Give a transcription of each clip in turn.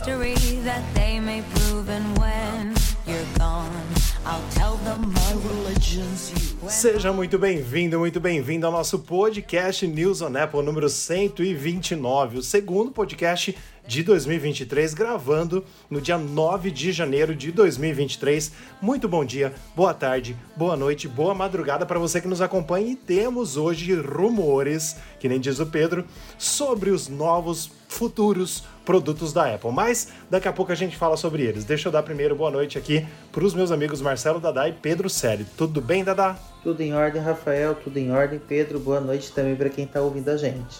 history that they may prove and when you're gone I'll tell them my religion's you. Seja muito bem-vindo, muito bem-vindo ao nosso podcast News on Apple número 129, o segundo podcast de 2023, gravando no dia 9 de janeiro de 2023. Muito bom dia, boa tarde, boa noite, boa madrugada para você que nos acompanha e temos hoje rumores, que nem diz o Pedro, sobre os novos futuros produtos da Apple. Mas daqui a pouco a gente fala sobre eles. Deixa eu dar primeiro boa noite aqui para os meus amigos Marcelo Dadá e Pedro Selle. Tudo bem, Dadá? Tudo em ordem, Rafael, tudo em ordem. Pedro, boa noite também para quem está ouvindo a gente.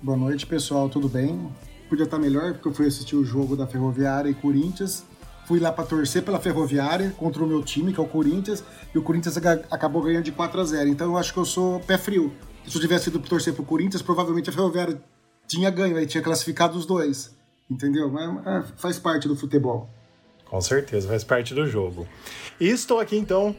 Boa noite, pessoal, tudo bem? Podia estar melhor porque eu fui assistir o jogo da Ferroviária e Corinthians. Fui lá para torcer pela Ferroviária contra o meu time, que é o Corinthians, e o Corinthians acabou ganhando de 4 a 0. Então eu acho que eu sou pé frio. Se eu tivesse ido torcer pro Corinthians, provavelmente a Ferroviária tinha ganho, aí tinha classificado os dois. Entendeu? Mas faz parte do futebol. Com certeza, faz parte do jogo. E estou aqui então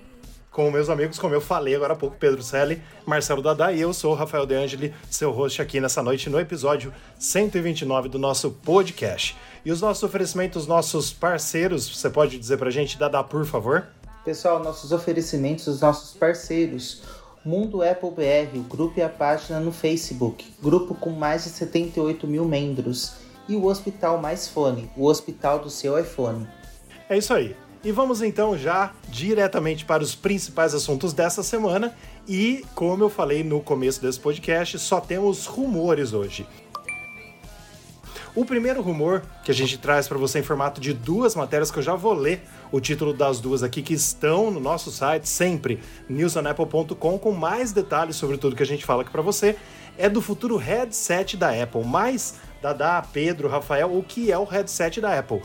com meus amigos, como eu falei agora há pouco, Pedro Selle, Marcelo Dadá e eu sou o Rafael De Angeli, seu host aqui nessa noite no episódio 129 do nosso podcast. E os nossos oferecimentos, nossos parceiros, você pode dizer pra gente, Dadá, por favor? Pessoal, nossos oferecimentos, os nossos parceiros. Mundo Apple BR, o grupo e a página no Facebook, grupo com mais de 78 mil membros. E o Hospital Mais Fone, o hospital do seu iPhone. É isso aí. E vamos então já diretamente para os principais assuntos dessa semana. E, como eu falei no começo desse podcast, só temos rumores hoje. O primeiro rumor que a gente traz para você em formato de duas matérias que eu já vou ler o título das duas aqui que estão no nosso site sempre newsonapple.com com mais detalhes sobre tudo que a gente fala aqui para você é do futuro headset da Apple. Mas Dada, Pedro, Rafael, o que é o headset da Apple?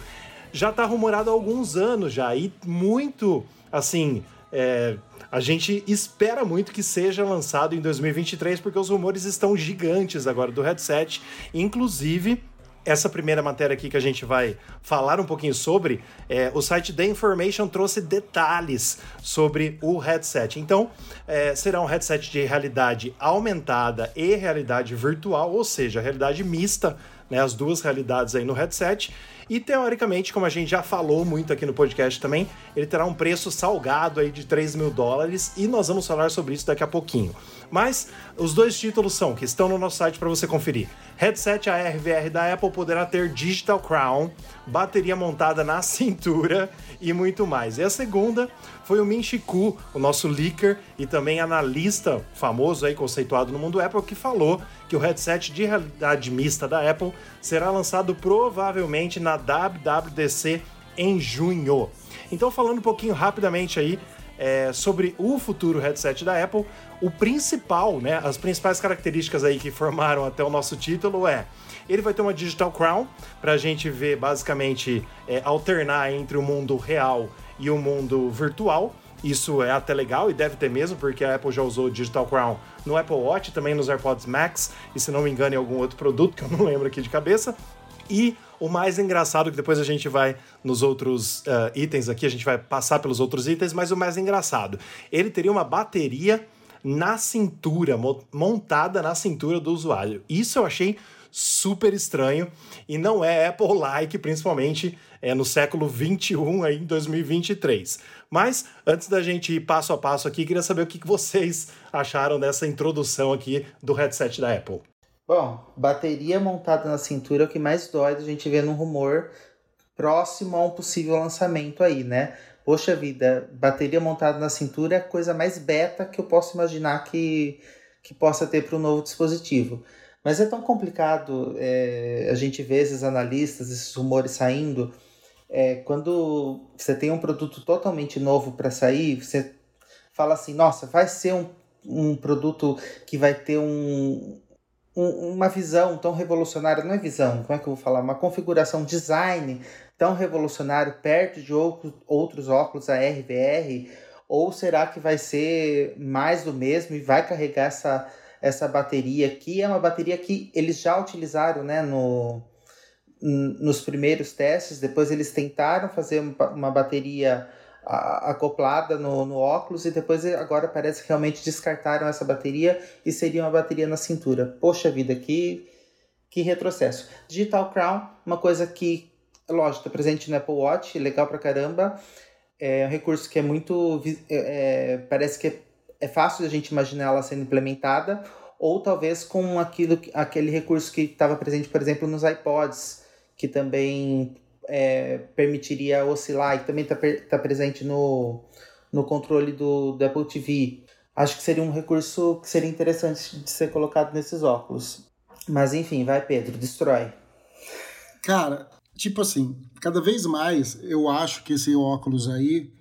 Já está rumorado há alguns anos já e muito assim é, a gente espera muito que seja lançado em 2023 porque os rumores estão gigantes agora do headset, inclusive essa primeira matéria aqui que a gente vai falar um pouquinho sobre, é, o site The Information trouxe detalhes sobre o headset. Então, é, será um headset de realidade aumentada e realidade virtual, ou seja, realidade mista, né, as duas realidades aí no headset. E teoricamente, como a gente já falou muito aqui no podcast também, ele terá um preço salgado aí de 3 mil dólares e nós vamos falar sobre isso daqui a pouquinho. Mas os dois títulos são que estão no nosso site para você conferir. Headset ARVR da Apple poderá ter Digital Crown, bateria montada na cintura e muito mais. E a segunda foi o Min Chiku, o nosso leaker e também analista famoso aí conceituado no mundo Apple que falou que o headset de realidade mista da Apple será lançado provavelmente na WWDC em junho. Então falando um pouquinho rapidamente aí é, sobre o futuro headset da Apple, o principal, né, as principais características aí que formaram até o nosso título é ele vai ter uma Digital Crown para a gente ver basicamente é, alternar entre o mundo real e o mundo virtual. Isso é até legal e deve ter mesmo, porque a Apple já usou Digital Crown no Apple Watch, também nos AirPods Max e se não me engano em algum outro produto que eu não lembro aqui de cabeça. E o mais engraçado, que depois a gente vai nos outros uh, itens aqui, a gente vai passar pelos outros itens, mas o mais engraçado, ele teria uma bateria na cintura, montada na cintura do usuário. Isso eu achei super estranho e não é Apple-like, principalmente é, no século 21, aí, em 2023. Mas antes da gente ir passo a passo aqui, queria saber o que vocês acharam dessa introdução aqui do headset da Apple. Bom, bateria montada na cintura é o que mais dói a gente ver no rumor próximo a um possível lançamento aí, né? Poxa vida, bateria montada na cintura é a coisa mais beta que eu posso imaginar que, que possa ter para o novo dispositivo. Mas é tão complicado é, a gente ver esses analistas, esses rumores saindo. É, quando você tem um produto totalmente novo para sair, você fala assim: nossa, vai ser um, um produto que vai ter um, um, uma visão tão revolucionária. Não é visão, como é que eu vou falar? Uma configuração design tão revolucionário perto de outros óculos AR, VR? Ou será que vai ser mais do mesmo e vai carregar essa, essa bateria que é uma bateria que eles já utilizaram né, no, nos primeiros testes, depois eles tentaram fazer uma bateria acoplada no, no óculos e depois agora parece que realmente descartaram essa bateria e seria uma bateria na cintura. Poxa vida, que, que retrocesso. Digital Crown, uma coisa que lógico, tá presente no Apple Watch, legal pra caramba. É um recurso que é muito. É, parece que é, é fácil a gente imaginar ela sendo implementada, ou talvez com aquilo, aquele recurso que estava presente, por exemplo, nos iPods, que também é, permitiria oscilar, e também está tá presente no, no controle do, do Apple TV. Acho que seria um recurso que seria interessante de ser colocado nesses óculos. Mas enfim, vai Pedro, destrói. Cara, tipo assim, cada vez mais eu acho que esse óculos aí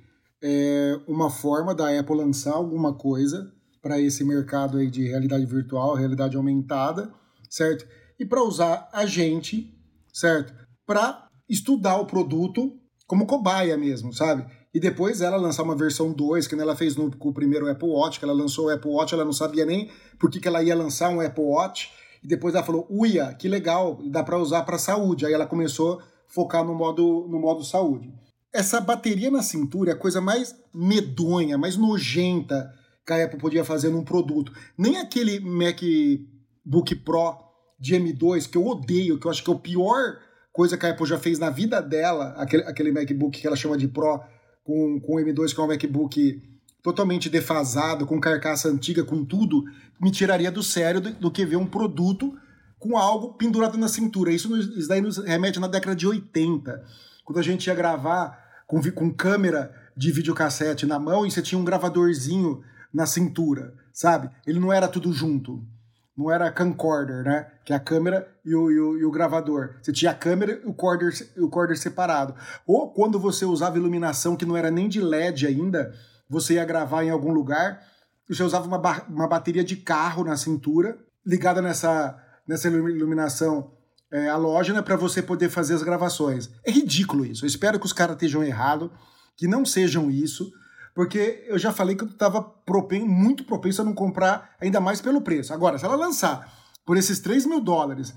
é uma forma da Apple lançar alguma coisa para esse mercado aí de realidade virtual, realidade aumentada, certo? E para usar a gente, certo? Para estudar o produto como cobaia mesmo, sabe? E depois ela lançar uma versão 2, que ela fez no, com o primeiro Apple Watch, que ela lançou o Apple Watch, ela não sabia nem por que, que ela ia lançar um Apple Watch. E depois ela falou, uia, que legal, dá para usar para saúde. Aí ela começou a focar no modo, no modo saúde. Essa bateria na cintura é a coisa mais medonha, mais nojenta que a Apple podia fazer num produto. Nem aquele MacBook Pro de M2, que eu odeio, que eu acho que é o pior coisa que a Apple já fez na vida dela, aquele, aquele MacBook que ela chama de Pro, com, com o M2, que é um MacBook totalmente defasado, com carcaça antiga, com tudo, me tiraria do sério do, do que ver um produto com algo pendurado na cintura. Isso, isso daí nos remete na década de 80, quando a gente ia gravar com, com câmera de videocassete na mão e você tinha um gravadorzinho na cintura, sabe? Ele não era tudo junto não era camcorder, né? Que é a câmera e o, e o, e o gravador. Você tinha a câmera e o corder, o corder separado. Ou quando você usava iluminação que não era nem de LED ainda, você ia gravar em algum lugar, você usava uma, uma bateria de carro na cintura, ligada nessa, nessa iluminação é, halógena para você poder fazer as gravações. É ridículo isso. Eu espero que os caras estejam errados, que não sejam isso porque eu já falei que eu estava propen muito propenso a não comprar, ainda mais pelo preço. Agora, se ela lançar por esses 3 mil dólares,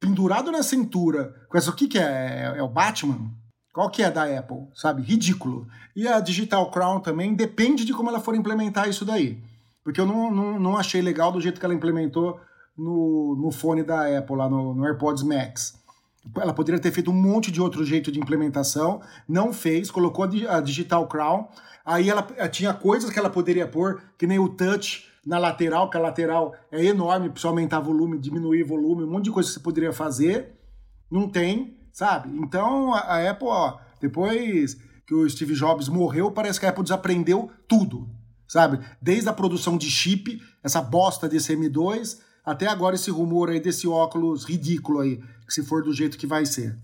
pendurado na cintura, com essa, o que, que é? é? É o Batman? Qual que é da Apple? Sabe? Ridículo. E a Digital Crown também depende de como ela for implementar isso daí. Porque eu não, não, não achei legal do jeito que ela implementou no, no fone da Apple, lá no, no AirPods Max. Ela poderia ter feito um monte de outro jeito de implementação, não fez, colocou a Digital Crown. Aí ela eh, tinha coisas que ela poderia pôr, que nem o touch na lateral, que a lateral é enorme, precisa aumentar volume, diminuir volume, um monte de coisa que você poderia fazer. Não tem, sabe? Então a, a Apple, ó, depois que o Steve Jobs morreu, parece que a Apple desaprendeu tudo, sabe? Desde a produção de chip, essa bosta desse M2, até agora esse rumor aí desse óculos ridículo aí, se for do jeito que vai ser.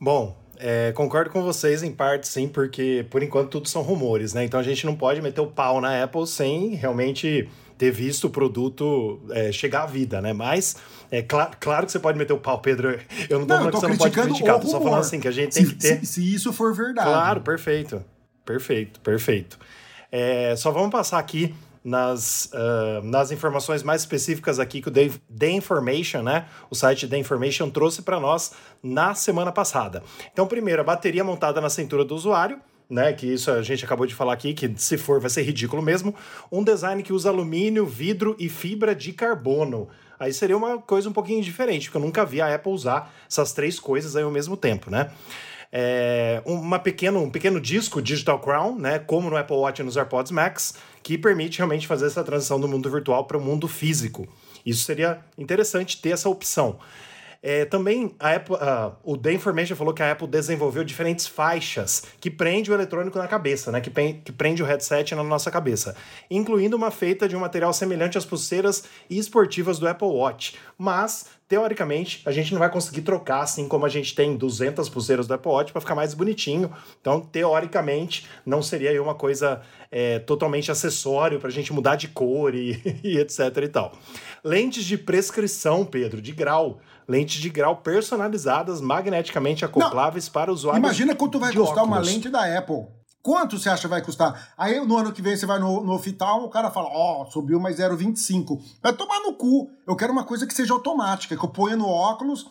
Bom, é, concordo com vocês em parte, sim, porque por enquanto tudo são rumores, né? Então a gente não pode meter o pau na Apple sem realmente ter visto o produto é, chegar à vida, né? Mas é cl claro que você pode meter o pau, Pedro. Eu não tô não, falando que você não pode criticar, tô só falando assim que a gente se, tem que ter. Se, se, isso for verdade. Claro, perfeito. Perfeito, perfeito. É, só vamos passar aqui nas, uh, nas informações mais específicas aqui que o The, Information, né? O site The Information trouxe para nós na semana passada. Então, primeiro, a bateria montada na cintura do usuário. Né, que isso a gente acabou de falar aqui, que se for vai ser ridículo mesmo. Um design que usa alumínio, vidro e fibra de carbono. Aí seria uma coisa um pouquinho diferente, porque eu nunca vi a Apple usar essas três coisas aí ao mesmo tempo, né? é, uma pequeno, um pequeno disco Digital Crown, né, como no Apple Watch e nos AirPods Max, que permite realmente fazer essa transição do mundo virtual para o mundo físico. Isso seria interessante ter essa opção. É, também a Apple, uh, o The Information falou que a Apple desenvolveu diferentes faixas que prende o eletrônico na cabeça, né? Que, que prende o headset na nossa cabeça, incluindo uma feita de um material semelhante às pulseiras esportivas do Apple Watch, mas teoricamente, a gente não vai conseguir trocar assim como a gente tem 200 pulseiras do Apple Watch para ficar mais bonitinho. Então, teoricamente, não seria uma coisa é, totalmente acessório para a gente mudar de cor e, e etc e tal. Lentes de prescrição, Pedro, de grau. Lentes de grau personalizadas, magneticamente acopláveis não, para usuários. Imagina quanto vai custar óculos. uma lente da Apple. Quanto você acha vai custar? Aí no ano que vem você vai no, no hospital, o cara fala, ó, oh, subiu mais 0,25. Vai tomar no cu. Eu quero uma coisa que seja automática, que eu ponha no óculos,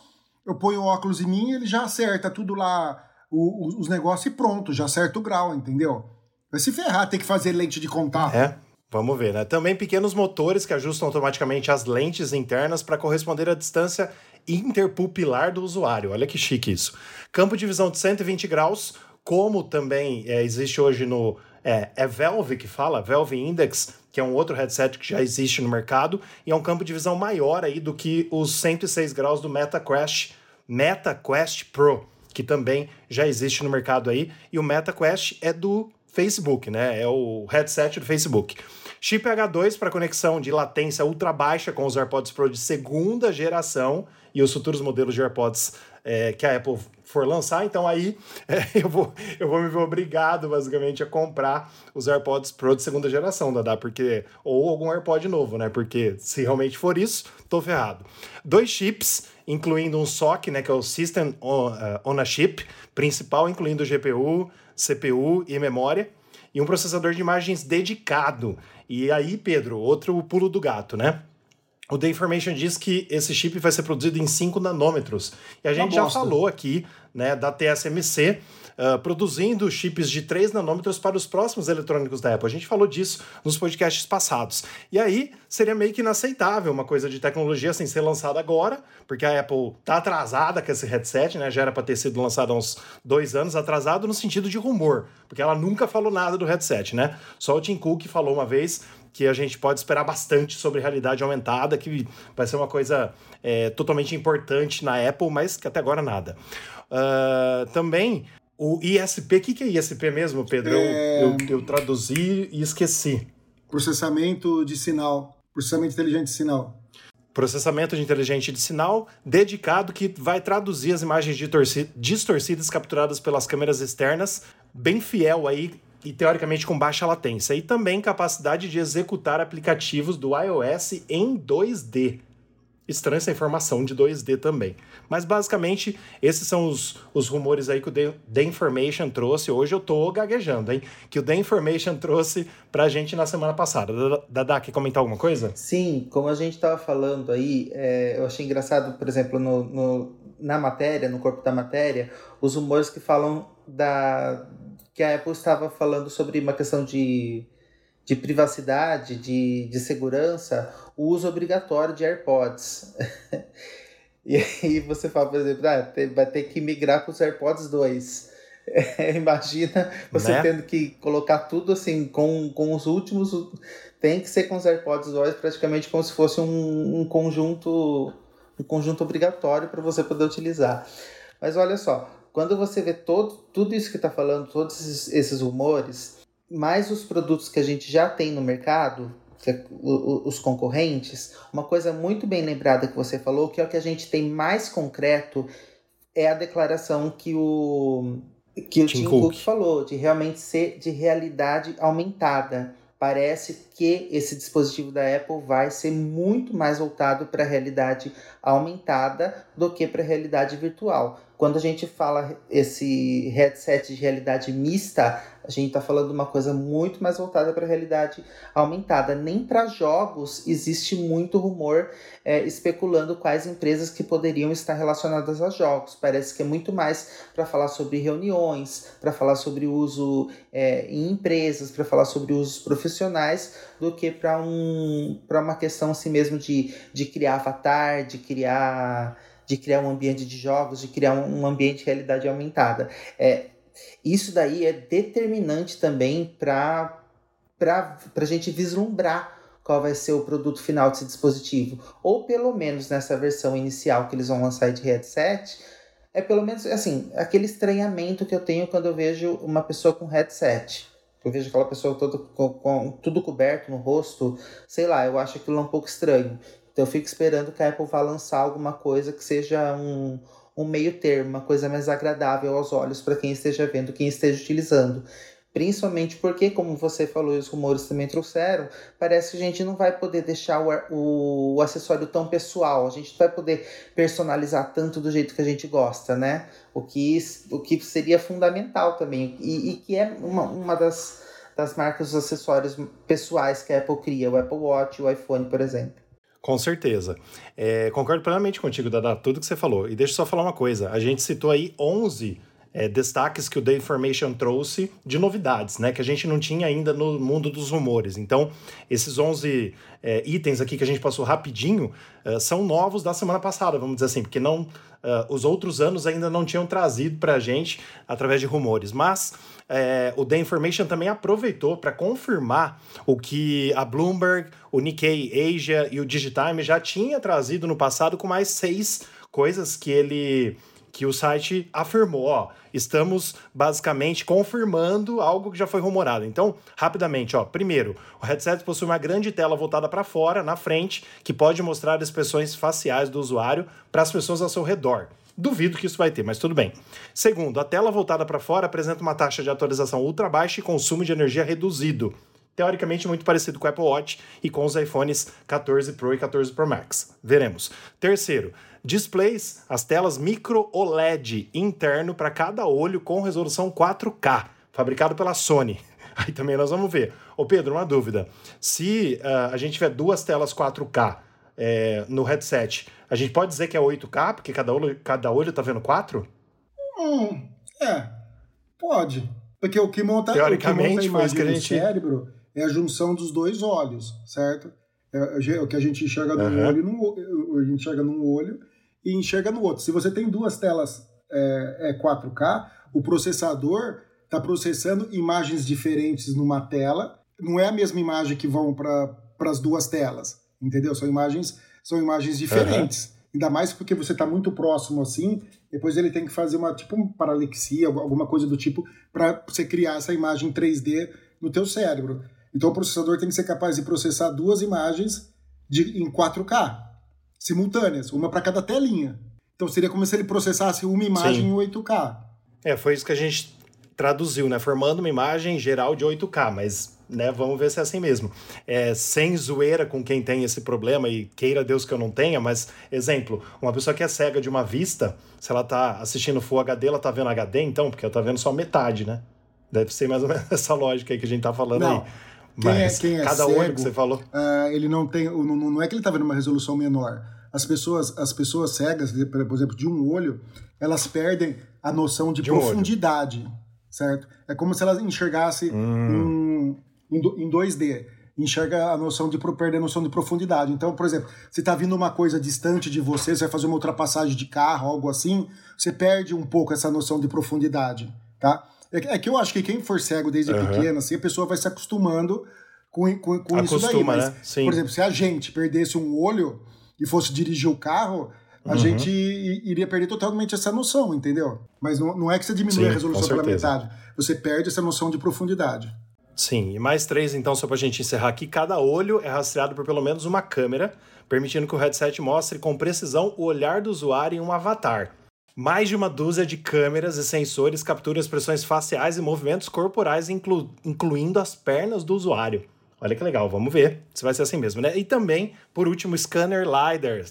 eu ponho o óculos em mim ele já acerta tudo lá, o, o, os negócios e pronto, já acerta o grau, entendeu? Vai se ferrar, ter que fazer lente de contato. É. Vamos ver, né? Também pequenos motores que ajustam automaticamente as lentes internas para corresponder à distância interpupilar do usuário. Olha que chique isso. Campo de visão de 120 graus, como também é, existe hoje no. É, é Valve que fala, Valve Index, que é um outro headset que já existe no mercado, e é um campo de visão maior aí do que os 106 graus do MetaQuest, MetaQuest Pro, que também já existe no mercado aí, e o MetaQuest é do Facebook, né? É o headset do Facebook. Chip H2 para conexão de latência ultra baixa com os AirPods Pro de segunda geração e os futuros modelos de AirPods é, que a Apple for lançar, então aí é, eu, vou, eu vou me ver obrigado, basicamente, a comprar os AirPods Pro de segunda geração, Dada, porque. Ou algum AirPod novo, né? Porque se realmente for isso, tô ferrado. Dois chips, incluindo um SOC, né? Que é o System on, on a Chip, principal, incluindo GPU, CPU e memória. E um processador de imagens dedicado. E aí, Pedro, outro pulo do gato, né? O The Information diz que esse chip vai ser produzido em 5 nanômetros. E a gente já falou aqui né, da TSMC uh, produzindo chips de 3 nanômetros para os próximos eletrônicos da Apple. A gente falou disso nos podcasts passados. E aí seria meio que inaceitável uma coisa de tecnologia assim ser lançada agora, porque a Apple está atrasada com esse headset, né? Já era para ter sido lançado há uns dois anos, atrasado no sentido de rumor, porque ela nunca falou nada do headset, né? Só o Tim Cook falou uma vez que a gente pode esperar bastante sobre realidade aumentada, que vai ser uma coisa é, totalmente importante na Apple, mas que até agora nada. Uh, também o ISP, o que, que é ISP mesmo, Pedro? É... Eu, eu, eu traduzi e esqueci. Processamento de sinal. Processamento inteligente de sinal processamento de inteligente de sinal dedicado que vai traduzir as imagens distorcidas capturadas pelas câmeras externas, bem fiel aí e teoricamente com baixa latência, e também capacidade de executar aplicativos do iOS em 2D. Estranha essa informação de 2D também. Mas basicamente, esses são os, os rumores aí que o The, The Information trouxe. Hoje eu tô gaguejando, hein? Que o The Information trouxe pra gente na semana passada. Dada, quer comentar alguma coisa? Sim, como a gente tava falando aí, é, eu achei engraçado, por exemplo, no, no, na matéria, no corpo da matéria, os rumores que falam da, que a Apple estava falando sobre uma questão de, de privacidade, de, de segurança, o uso obrigatório de AirPods. e aí você fala, por exemplo, ah, vai ter que migrar para os AirPods 2. Imagina você né? tendo que colocar tudo assim com, com os últimos. Tem que ser com os AirPods 2 praticamente como se fosse um, um conjunto um conjunto obrigatório para você poder utilizar. Mas olha só, quando você vê todo, tudo isso que está falando, todos esses, esses rumores, mais os produtos que a gente já tem no mercado, é, os concorrentes, uma coisa muito bem lembrada que você falou, que é o que a gente tem mais concreto, é a declaração que o, que o Tim, Tim Cook. Cook falou, de realmente ser de realidade aumentada parece que esse dispositivo da Apple vai ser muito mais voltado para a realidade aumentada do que para a realidade virtual. Quando a gente fala esse headset de realidade mista, a gente está falando de uma coisa muito mais voltada para a realidade aumentada. Nem para jogos existe muito rumor é, especulando quais empresas que poderiam estar relacionadas a jogos. Parece que é muito mais para falar sobre reuniões, para falar sobre uso é, em empresas, para falar sobre usos profissionais, do que para um, uma questão assim mesmo de, de criar avatar, de criar de criar um ambiente de jogos, de criar um, ambiente de realidade aumentada. É, isso daí é determinante também para a gente vislumbrar qual vai ser o produto final desse dispositivo. Ou pelo menos nessa versão inicial que eles vão lançar de headset, é pelo menos assim, aquele estranhamento que eu tenho quando eu vejo uma pessoa com headset. Eu vejo aquela pessoa toda com, com tudo coberto no rosto, sei lá, eu acho aquilo um pouco estranho. Então eu fico esperando que a Apple vá lançar alguma coisa que seja um, um meio termo, uma coisa mais agradável aos olhos para quem esteja vendo, quem esteja utilizando. Principalmente porque, como você falou e os rumores também trouxeram, parece que a gente não vai poder deixar o, o acessório tão pessoal, a gente não vai poder personalizar tanto do jeito que a gente gosta, né? O que, o que seria fundamental também, e, e que é uma, uma das, das marcas dos acessórios pessoais que a Apple cria, o Apple Watch, o iPhone, por exemplo. Com certeza. É, concordo plenamente contigo, Dada, tudo que você falou. E deixa eu só falar uma coisa. A gente citou aí 11 é, destaques que o The Information trouxe de novidades, né? Que a gente não tinha ainda no mundo dos rumores. Então, esses 11 é, itens aqui que a gente passou rapidinho é, são novos da semana passada, vamos dizer assim, porque não, é, os outros anos ainda não tinham trazido para a gente através de rumores. Mas é, o The Information também aproveitou para confirmar o que a Bloomberg, o Nikkei Asia e o Digitime já tinha trazido no passado com mais seis coisas que ele que o site afirmou, ó, estamos basicamente confirmando algo que já foi rumorado. Então, rapidamente, ó, primeiro, o headset possui uma grande tela voltada para fora, na frente, que pode mostrar expressões faciais do usuário para as pessoas ao seu redor. Duvido que isso vai ter, mas tudo bem. Segundo, a tela voltada para fora apresenta uma taxa de atualização ultra baixa e consumo de energia reduzido. Teoricamente muito parecido com o Apple Watch e com os iPhones 14 Pro e 14 Pro Max. Veremos. Terceiro, displays, as telas micro OLED interno para cada olho com resolução 4K, fabricado pela Sony. Aí também nós vamos ver. Ô Pedro, uma dúvida. Se uh, a gente tiver duas telas 4K é, no headset, a gente pode dizer que é 8K, porque cada olho, cada olho tá vendo 4? Hum, é, pode. Porque o que monta, Teoricamente, o que monta a imagem que a gente... cérebro é a junção dos dois olhos, certo? É, é o que a gente enxerga num uhum. olho, num, a gente enxerga num olho e enxerga no outro. Se você tem duas telas é, é 4K, o processador está processando imagens diferentes numa tela. Não é a mesma imagem que vão para as duas telas, entendeu? São imagens, são imagens diferentes. Uhum. Ainda mais porque você está muito próximo assim, depois ele tem que fazer uma tipo uma paralexia, alguma coisa do tipo, para você criar essa imagem 3D no teu cérebro. Então o processador tem que ser capaz de processar duas imagens de, em 4K, simultâneas, uma para cada telinha. Então seria como se ele processasse uma imagem Sim. em 8K. É, foi isso que a gente traduziu, né? Formando uma imagem geral de 8K, mas né, vamos ver se é assim mesmo. É, sem zoeira com quem tem esse problema, e queira Deus que eu não tenha, mas, exemplo, uma pessoa que é cega de uma vista, se ela tá assistindo Full HD, ela tá vendo HD, então, porque ela tá vendo só metade, né? Deve ser mais ou menos essa lógica aí que a gente tá falando não. aí. Quem é, quem é cada cego, olho que você falou. Uh, ele não tem. Não, não é que ele está vendo uma resolução menor. As pessoas, as pessoas cegas, por exemplo, de um olho, elas perdem a noção de, de profundidade. Um certo? É como se elas enxergassem hum. em, em 2D enxerga a noção de perder a noção de profundidade. Então, por exemplo, se está vindo uma coisa distante de você, você vai fazer uma ultrapassagem de carro, algo assim, você perde um pouco essa noção de profundidade, tá? É, é que eu acho que quem for cego desde uhum. pequeno, assim, a pessoa vai se acostumando com, com, com isso daí. Mas, né? por exemplo, se a gente perdesse um olho e fosse dirigir o carro, a uhum. gente iria perder totalmente essa noção, entendeu? Mas não, não é que você diminui Sim, a resolução pela metade, você perde essa noção de profundidade. Sim, e mais três, então, só para a gente encerrar aqui. Cada olho é rastreado por pelo menos uma câmera, permitindo que o headset mostre com precisão o olhar do usuário em um avatar. Mais de uma dúzia de câmeras e sensores capturam expressões faciais e movimentos corporais, inclu incluindo as pernas do usuário. Olha que legal, vamos ver se vai ser assim mesmo, né? E também, por último, scanner LiDAR,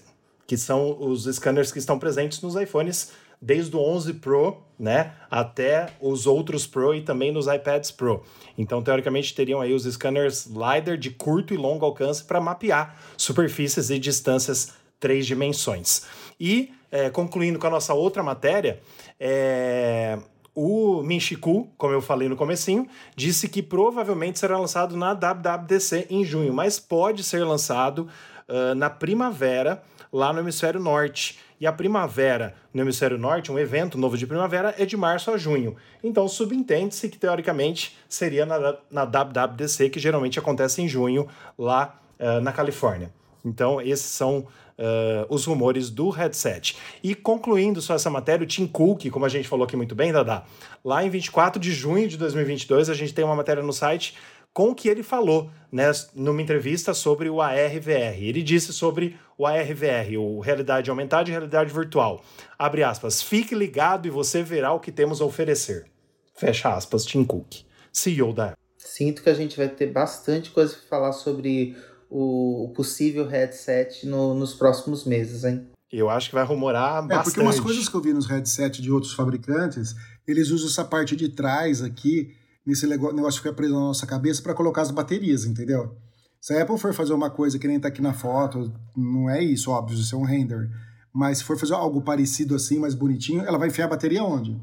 que são os scanners que estão presentes nos iPhones desde o 11 Pro, né, até os outros Pro e também nos iPads Pro. Então, teoricamente, teriam aí os scanners LiDAR de curto e longo alcance para mapear superfícies e distâncias três dimensões. E, é, concluindo com a nossa outra matéria, é, o Minchiku, como eu falei no comecinho, disse que provavelmente será lançado na WWDC em junho, mas pode ser lançado uh, na primavera lá no hemisfério norte. E a primavera no hemisfério norte, um evento novo de primavera, é de março a junho. Então subentende-se que teoricamente seria na, na WWDC, que geralmente acontece em junho lá uh, na Califórnia. Então esses são uh, os rumores do headset. E concluindo só essa matéria, o Tim Cook, como a gente falou aqui muito bem, Dada, lá em 24 de junho de 2022 a gente tem uma matéria no site com o que ele falou né, numa entrevista sobre o ARVR. Ele disse sobre o ARVR, o Realidade Aumentada e Realidade Virtual. Abre aspas, fique ligado e você verá o que temos a oferecer. Fecha aspas, Tim Cook, CEO da Apple. Sinto que a gente vai ter bastante coisa para falar sobre o possível headset no, nos próximos meses, hein? Eu acho que vai rumorar é, bastante. Porque umas coisas que eu vi nos headsets de outros fabricantes, eles usam essa parte de trás aqui, nesse negócio que fica preso na nossa cabeça, para colocar as baterias, entendeu? Se a Apple for fazer uma coisa que nem tá aqui na foto, não é isso, óbvio, isso é um render. Mas se for fazer algo parecido assim, mais bonitinho, ela vai enfiar a bateria onde?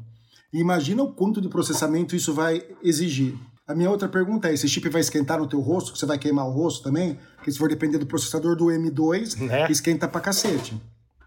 E imagina o quanto de processamento isso vai exigir. A minha outra pergunta é: esse chip vai esquentar no teu rosto? Que você vai queimar o rosto também? Porque se for depender do processador do M2, Né? esquenta pra cacete.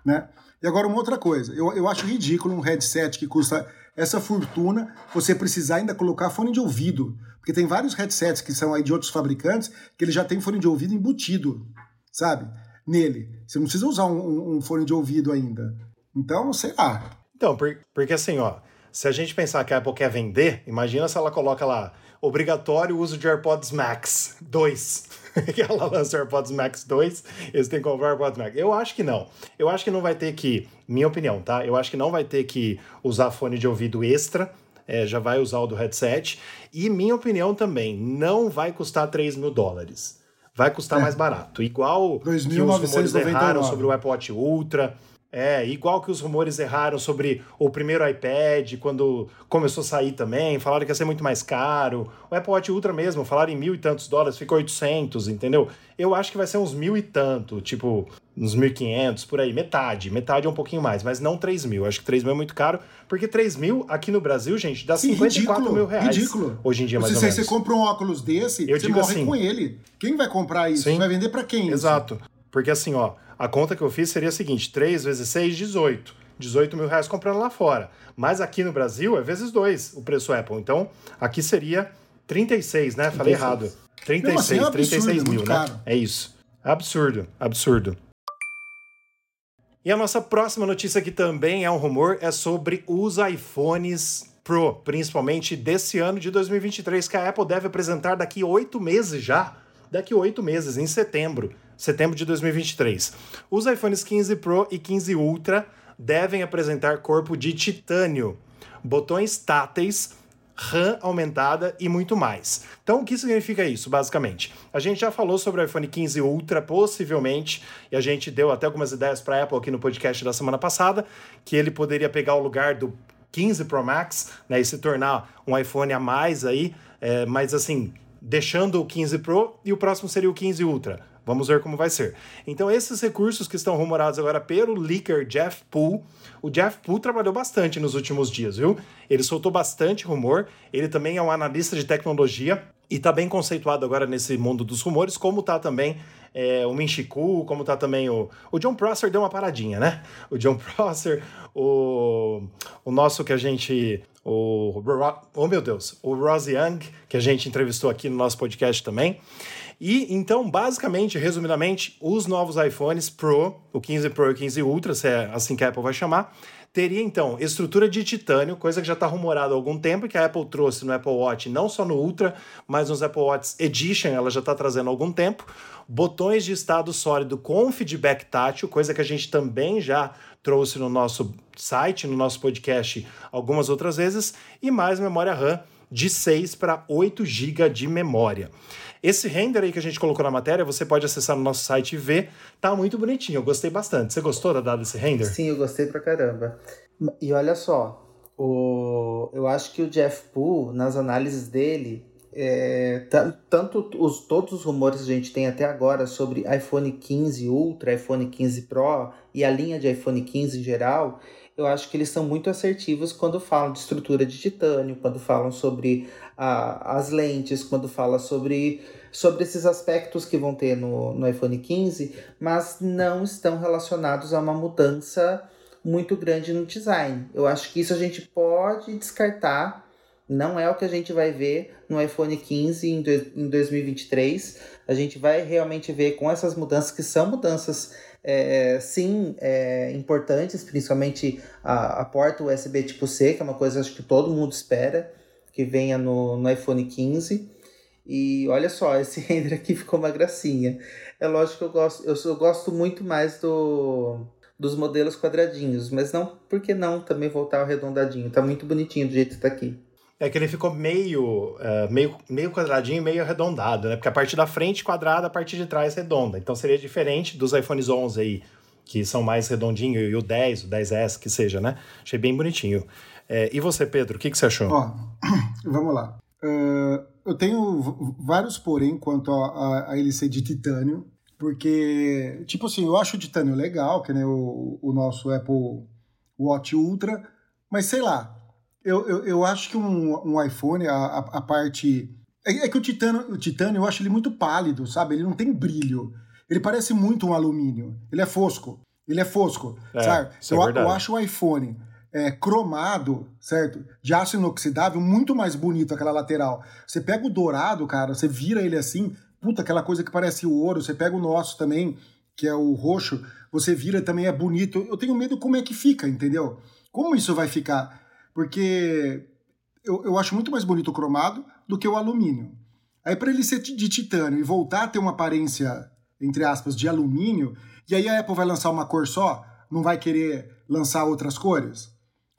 Né? E agora, uma outra coisa: eu, eu acho ridículo um headset que custa essa fortuna você precisar ainda colocar fone de ouvido. Porque tem vários headsets que são aí de outros fabricantes que ele já tem fone de ouvido embutido, sabe? Nele. Você não precisa usar um, um- um fone de ouvido ainda. Então, sei lá. Então, por- porque assim, ó, se a gente pensar que a Apple quer vender, imagina se ela coloca lá obrigatório uso de AirPods Max 2. que ela lança o AirPods Max 2, eles têm que comprar o AirPods Max. Eu acho que não. Eu acho que não vai ter que, minha opinião, tá? Eu acho que não vai ter que usar fone de ouvido extra. é, já vai usar o do headset. E minha opinião também, não vai custar 3 mil dólares. Vai custar É. mais barato. Igual que os 2.999. rumores erraram sobre o Apple Watch Ultra. É, igual que os rumores erraram sobre o primeiro iPad, quando começou a sair também, falaram que ia ser muito mais caro. O Apple Watch Ultra mesmo, falaram em mil e tantos dólares, ficou 800, entendeu? Eu acho que vai ser uns mil e tanto, tipo, uns 1.500, por aí, metade. Metade é um pouquinho mais, mas não 3 mil. Acho que 3 mil é muito caro, porque 3 mil aqui no Brasil, gente, dá Sim, 54 ridículo, mil reais. ridículo. Hoje em dia, mais se ou você, menos. você compra um óculos desse, Eu você digo morre assim- com ele. Quem vai comprar isso? Sim. Vai vender pra quem? isso? Exato. Porque assim, ó, a conta que eu fiz seria a seguinte: 3 vezes 6, 18. 18 mil reais comprando lá fora. Mas aqui no Brasil é vezes 2 o preço Apple. Então, aqui seria 36, né? Falei 36. errado. Mesmo 36, assim, é um absurdo, 36 é mil, né? caro. É isso. Absurdo, absurdo. E a nossa próxima notícia que também é um rumor é sobre os iPhones Pro, principalmente desse ano de 2023, que a Apple deve apresentar daqui oito meses já. Daqui oito meses, em setembro. Setembro de 2023. Os iPhones 15 Pro e 15 Ultra devem apresentar corpo de titânio, botões táteis, RAM aumentada e muito mais. Então, o que significa isso, basicamente? A gente já falou sobre o iPhone 15 Ultra, possivelmente, e a gente deu até algumas ideias para a Apple aqui no podcast da semana passada, que ele poderia pegar o lugar do 15 Pro Max, né, e se tornar um iPhone a mais aí, é, mas assim, deixando o 15 Pro e o próximo seria o 15 Ultra. Vamos ver como vai ser. Então, esses recursos que estão rumorados agora pelo leaker Jeff Poole, o Jeff Poole trabalhou bastante nos últimos dias, viu? Ele soltou bastante rumor, ele também é um analista de tecnologia e está bem conceituado agora nesse mundo dos rumores, como tá também é, o Minchiku, como tá também o. O John Prosser deu uma paradinha, né? O John Prosser, o, o nosso que a gente. O, oh meu Deus, o Ross Young, que a gente entrevistou aqui no nosso podcast também. E então, basicamente, resumidamente, os novos iPhones Pro, o 15 Pro e o 15 Ultra, se é assim que a Apple vai chamar, teria então estrutura de titânio, coisa que já está rumorada há algum tempo que a Apple trouxe no Apple Watch, não só no Ultra, mas nos Apple Watch Edition, ela já está trazendo há algum tempo. Botões de estado sólido com feedback tátil, coisa que a gente também já trouxe no nosso site, no nosso podcast algumas outras vezes, e mais memória RAM de 6 para 8 GB de memória. Esse render aí que a gente colocou na matéria, você pode acessar no nosso site e ver. Tá muito bonitinho, eu gostei bastante. Você gostou da dada desse render? Sim, eu gostei pra caramba. E olha só, o... eu acho que o Jeff Poole, nas análises dele, é, tan- tanto os, todos os rumores que a gente tem até agora sobre iPhone 15 Ultra, iPhone 15 Pro e a linha de iPhone 15 em geral, eu acho que eles são muito assertivos quando falam de estrutura de titânio, quando falam sobre as lentes, quando falam sobre, sobre esses aspectos que vão ter no, no iPhone 15, mas não estão relacionados a uma mudança muito grande no design. Eu acho que isso a gente pode descartar. Não é o que a gente vai ver no iPhone 15 em, dois- em 2023. A gente vai realmente ver com essas mudanças, que são mudanças, é, sim, é, importantes, principalmente a, a porta USB tipo C, que é uma coisa acho que todo mundo espera que venha no, no iPhone 15. E olha só, esse render aqui ficou uma gracinha. É lógico que eu gosto, eu, só gosto muito mais do, dos modelos quadradinhos, mas não, por que não também voltar ao arredondadinho? Tá muito bonitinho do jeito que tá aqui. É que ele ficou meio, é, meio, meio quadradinho meio arredondado, né? Porque a parte da frente quadrada, a parte de trás redonda. Então seria diferente dos iPhones 11 aí, que são mais redondinhos, e o 10, o 10S, que seja, né? Achei bem bonitinho. É, e você, Pedro, o que, que você achou? Ó, vamos lá. Uh, eu tenho vários porém quanto a, a, a ele ser de titânio, porque, tipo assim, eu acho o titânio legal, que nem o, o nosso Apple Watch Ultra, mas sei lá, Eu, eu, eu acho que um, um iPhone, a, a, a parte. É, é, que o titânio, o titânio, eu acho ele muito pálido, sabe? Ele não tem brilho. Ele parece muito um alumínio. Ele é fosco. Ele é fosco, é, sabe? É eu, eu acho o iPhone é, cromado, certo? De aço inoxidável, muito mais bonito aquela lateral. Você pega o dourado, cara, você vira ele assim, puta, aquela coisa que parece o ouro. Você pega o nosso também, que é o roxo, você vira também é bonito. Eu tenho medo como é que fica, entendeu? Como isso vai ficar? Porque eu, eu acho muito mais bonito o cromado do que o alumínio. Aí para ele ser de titânio e voltar a ter uma aparência, entre aspas, de alumínio, e aí a Apple vai lançar uma cor só, não vai querer lançar outras cores?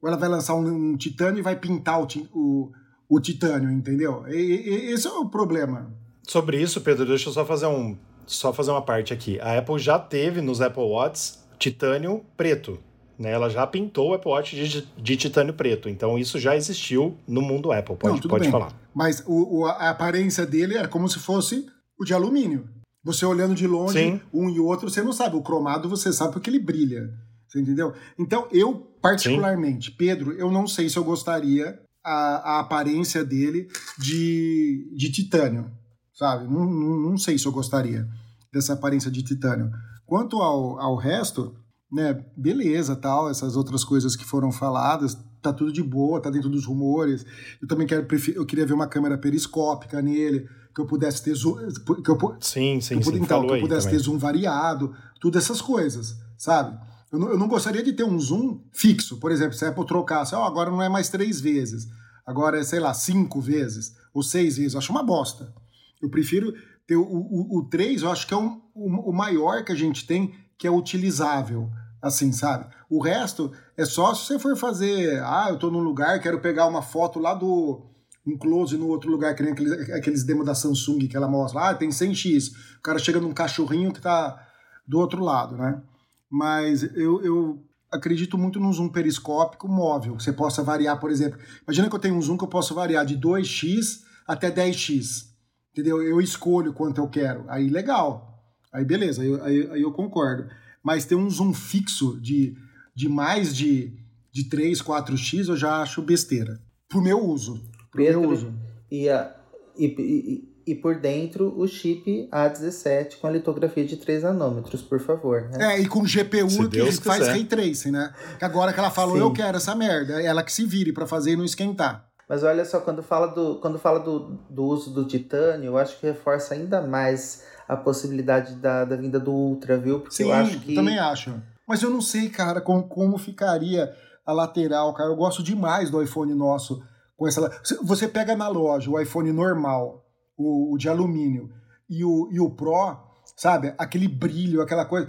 Ou ela vai lançar um, um titânio e vai pintar o, o, o titânio, entendeu? E, e, esse é o problema. Sobre isso, Pedro, deixa eu só fazer um só fazer uma parte aqui. A Apple já teve nos Apple Watch titânio preto. Né, ela já pintou o Apple Watch de, de, titânio preto. Então isso já existiu no mundo Apple. Pode, Não, pode bem. falar. Mas o, o, a aparência dele era como se fosse o de alumínio. Você olhando de longe, Sim. um e outro, você não sabe. O cromado você sabe porque ele brilha. Você entendeu? Então, eu, particularmente, Sim. Pedro, eu não sei se eu gostaria a, a aparência dele de, de titânio. Sabe? Não, não, não sei se eu gostaria dessa aparência de titânio. Quanto ao, ao resto, né, beleza, tal, essas outras coisas que foram faladas, tá tudo de boa, tá dentro dos rumores. Eu também quero, eu queria ver uma câmera periscópica nele, que eu pudesse ter zoom. Que eu, sim, sim, que eu, sim. Então, que eu pudesse ter zoom variado, tudo essas coisas, sabe? Eu não, eu não, gostaria de ter um zoom fixo. Por exemplo, se a Apple trocasse, oh, agora não é mais três vezes, agora é, sei lá, cinco vezes, ou seis vezes. Eu acho uma bosta. Eu prefiro ter o, o, o 3, eu acho que é um, o, o maior que a gente tem, que é utilizável assim, sabe? O resto é só se você for fazer, ah, eu tô num lugar, quero pegar uma foto lá do um close no outro lugar, que nem aqueles, aqueles demos da Samsung que ela mostra, ah, tem 100x, o cara chega num cachorrinho que tá do outro lado, né? Mas eu, eu acredito muito num zoom periscópico móvel, que você possa variar, por exemplo, imagina que eu tenho um zoom que eu posso variar de 2x até 10x, entendeu? Eu escolho quanto eu quero, aí legal, aí beleza, aí, aí, aí eu concordo mas ter um zoom fixo de, de mais de, de 3, 4x eu já acho besteira. Pro meu uso. Pro Pedro, meu uso. E, a, e, e, e, por dentro o chip A17 com a litografia de 3 nanômetros, por favor. Né? É, e com GPU Se que Deus faz quiser. ray tracing, né? Agora que ela falou, Sim. eu quero essa merda, é ela que se vire para fazer e não esquentar. Mas olha só, quando fala, do, quando fala do, do uso do titânio, eu acho que reforça ainda mais a possibilidade da, da vinda do Ultra, viu? Porque Sim, eu acho que. também acho. Mas eu não sei, cara, como, como ficaria a lateral, cara. Eu gosto demais do iPhone nosso com essa. Você pega na loja o iPhone normal, o, o de alumínio, e o, e o Pro, sabe? Aquele brilho, aquela coisa.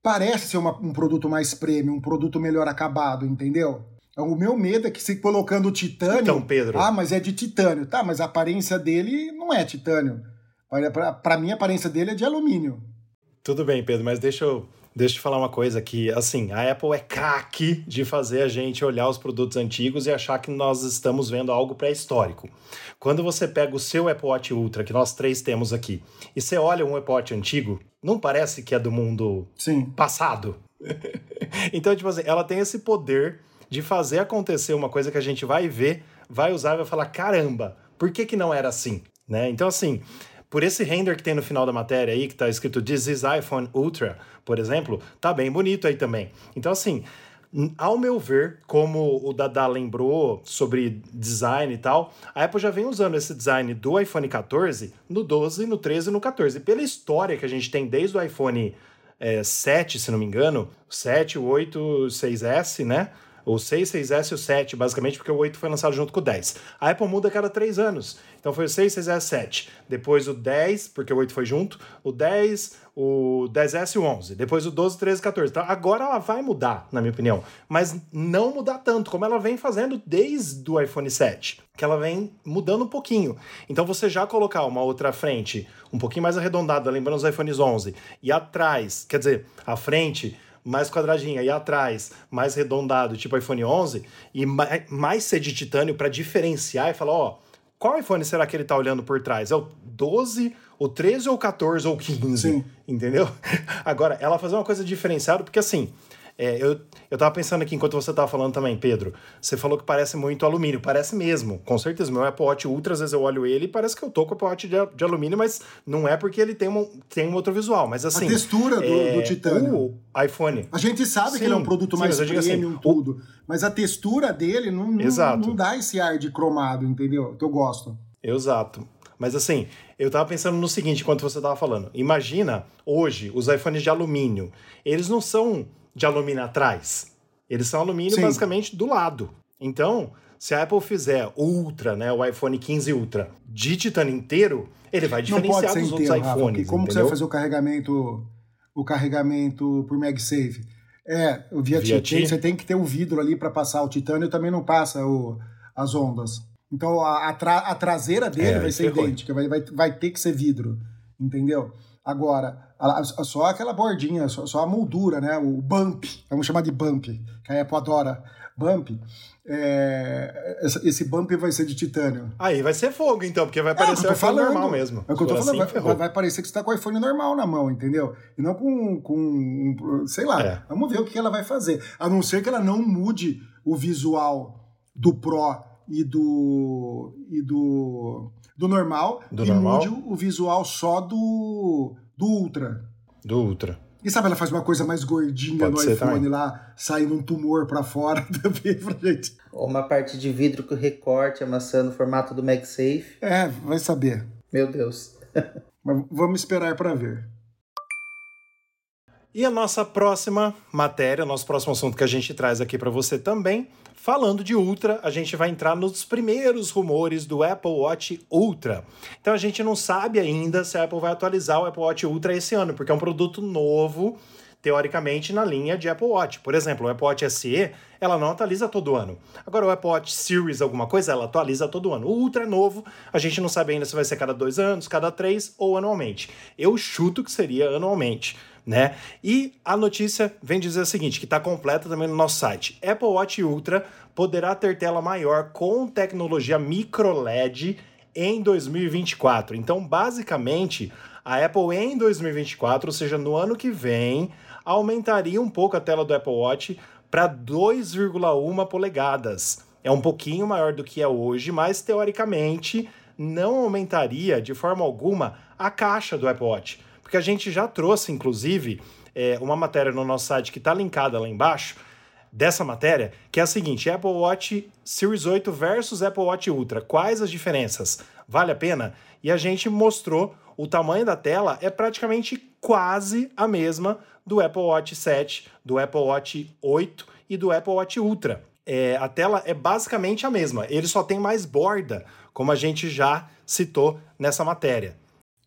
Parece ser uma, um produto mais premium, um produto melhor acabado, entendeu? O meu medo é que se colocando titânio. Então, Pedro. Ah, mas é de titânio. Tá, mas a aparência dele não é titânio. Para mim, a aparência dele é de alumínio. Tudo bem, Pedro, mas deixa eu, deixa eu te falar uma coisa que, assim, a Apple é craque de fazer a gente olhar os produtos antigos e achar que nós estamos vendo algo pré-histórico. Quando você pega o seu Apple Watch Ultra, que nós três temos aqui, e você olha um Apple Watch antigo, não parece que é do mundo Sim. passado? então, tipo assim, ela tem esse poder de fazer acontecer uma coisa que a gente vai ver, vai usar e vai falar, caramba, por que que não era assim? Né? Então, assim, por esse render que tem no final da matéria aí, que está escrito This is iPhone Ultra, por exemplo, tá bem bonito aí também. Então, assim, ao meu ver, como o Dada lembrou sobre design e tal, a Apple já vem usando esse design do iPhone 14 no 12, no 13 e no 14. Pela história que a gente tem desde o iPhone é, 7, se não me engano, 7, 8, 6S, né? O 6, 6S e o 7, basicamente, porque o 8 foi lançado junto com o 10. A Apple muda a cada 3 anos. Então foi o 6, 6S, 7. Depois o 10, porque o 8 foi junto. O 10, o 10S e o 11. Depois o 12, 13, 14. Então agora ela vai mudar, na minha opinião. Mas não mudar tanto, como ela vem fazendo desde o iPhone 7. Que ela vem mudando um pouquinho. Então você já colocar uma outra frente um pouquinho mais arredondada, lembrando os iPhones 11, e atrás, quer dizer, a frente mais quadradinha e atrás mais redondado, tipo iPhone 11, e mais ser de titânio para diferenciar e falar, ó, qual iPhone será que ele tá olhando por trás? É o 12, o 13 ou o 14 ou o 15? Sim. Entendeu? Agora, ela fazer uma coisa diferenciada, porque assim, É, eu, eu tava pensando aqui enquanto você tava falando também, Pedro. Você falou que parece muito alumínio. Parece mesmo, com certeza. Meu Apple Watch Ultra, às vezes eu olho ele e parece que eu tô com o Apple Watch de, de alumínio, mas não é porque ele tem, um tem um outro visual. Mas assim. A textura do, é, do titânio. O iPhone. A gente sabe Sim, que ele é um produto sim, mais premium, assim, tudo. Mas a textura dele não, não, não dá esse ar de cromado, entendeu? Que eu gosto. Exato. Mas assim, eu tava pensando no seguinte enquanto você tava falando. Imagina hoje os iPhones de alumínio. Eles não são de alumínio atrás. Eles são alumínio Sim. basicamente do lado. Então, se a Apple fizer Ultra, né, o iPhone 15 Ultra, de titânio inteiro, ele vai diferenciar dos inteiro, outros iPhones. como que você entendeu? vai fazer o carregamento, o carregamento por MagSafe? É, o via, Via Ti, Ti? você tem que ter o vidro ali para passar o titânio, também não passa o, as ondas. Então a, a, tra- a traseira dele É, vai ser idêntica, vai, vai, vai ter que ser vidro, entendeu? Agora, só aquela bordinha, só, só a moldura, né? O bump, vamos chamar de bump, que a Apple adora. Bump, é, esse bump vai ser de titânio. Aí vai ser fogo, então, porque vai É parecer eu o iPhone falando. normal mesmo. É o que eu tô falando. assim, vai, vai- parecer que você tá com o iPhone normal na mão, entendeu? E não com, com sei lá. É. Vamos ver o que ela vai fazer. A não ser que ela não mude o visual do Pro e do e do do normal Do e normal? mude o visual só do do Ultra. Do Ultra. E sabe, ela faz uma coisa mais gordinha Pode no iPhone também. lá, saindo um tumor pra fora também pra gente. Ou uma parte de vidro com recorte amassando o formato do MagSafe. É, vai saber. Meu Deus. Mas vamos esperar pra ver. E a nossa próxima matéria, nosso próximo assunto que a gente traz aqui para você também, falando de Ultra, a gente vai entrar nos primeiros rumores do Apple Watch Ultra. Então a gente não sabe ainda se a Apple vai atualizar o Apple Watch Ultra esse ano, porque é um produto novo, teoricamente, na linha de Apple Watch. Por exemplo, o Apple Watch SE, ela não atualiza todo ano. Agora, o Apple Watch Series, alguma coisa, ela atualiza todo ano. O Ultra é novo, a gente não sabe ainda se vai ser cada dois anos, cada três ou anualmente. Eu chuto que seria anualmente. Né? E a notícia vem dizer o seguinte, que está completa também no nosso site. Apple Watch Ultra poderá ter tela maior com tecnologia micro LED em 2024. Então, basicamente, a Apple em 2024, ou seja, no ano que vem, aumentaria um pouco a tela do Apple Watch para 2,1 polegadas. É um pouquinho maior do que é hoje, mas teoricamente não aumentaria de forma alguma a caixa do Apple Watch. Porque a gente já trouxe, inclusive, é, uma matéria no nosso site que está linkada lá embaixo, dessa matéria, que é a seguinte: Apple Watch Series 8 versus Apple Watch Ultra. Quais as diferenças? Vale a pena? E a gente mostrou o tamanho da tela é praticamente quase a mesma do Apple Watch 7, do Apple Watch 8 e do Apple Watch Ultra. É, a tela é basicamente a mesma, ele só tem mais borda, como a gente já citou nessa matéria.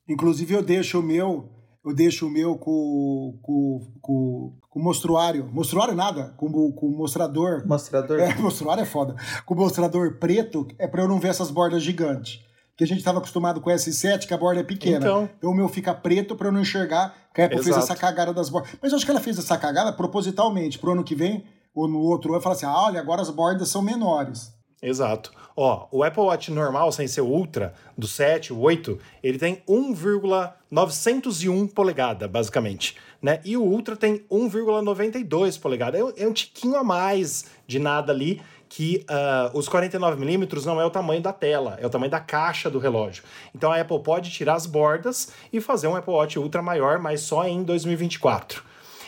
Inclusive eu deixo o meu, eu deixo o meu com, com, com, com mostruário. Mostruário nada, com, o- com mostrador. Mostrador. É, mostruário é foda. Com o mostrador preto é pra eu não ver essas bordas gigantes. Que a gente tava acostumado com o S7, que a borda é pequena. Então. o meu fica preto pra eu não enxergar que a Apple fez Exato. essa cagada das bordas. Mas eu acho que ela fez essa cagada propositalmente. Pro ano que vem, ou no outro ano, fala assim: ah, olha, agora as bordas são menores. Exato. Ó, o Apple Watch normal, sem ser Ultra, do 7, o 8, ele tem 1,901 polegada, basicamente. Né? E o Ultra tem 1,92 polegada. É É um tiquinho a mais de nada ali, que ah, os 49mm não é o tamanho da tela, é o tamanho da caixa do relógio. Então a Apple pode tirar as bordas e fazer um Apple Watch Ultra maior, mas só em 2024.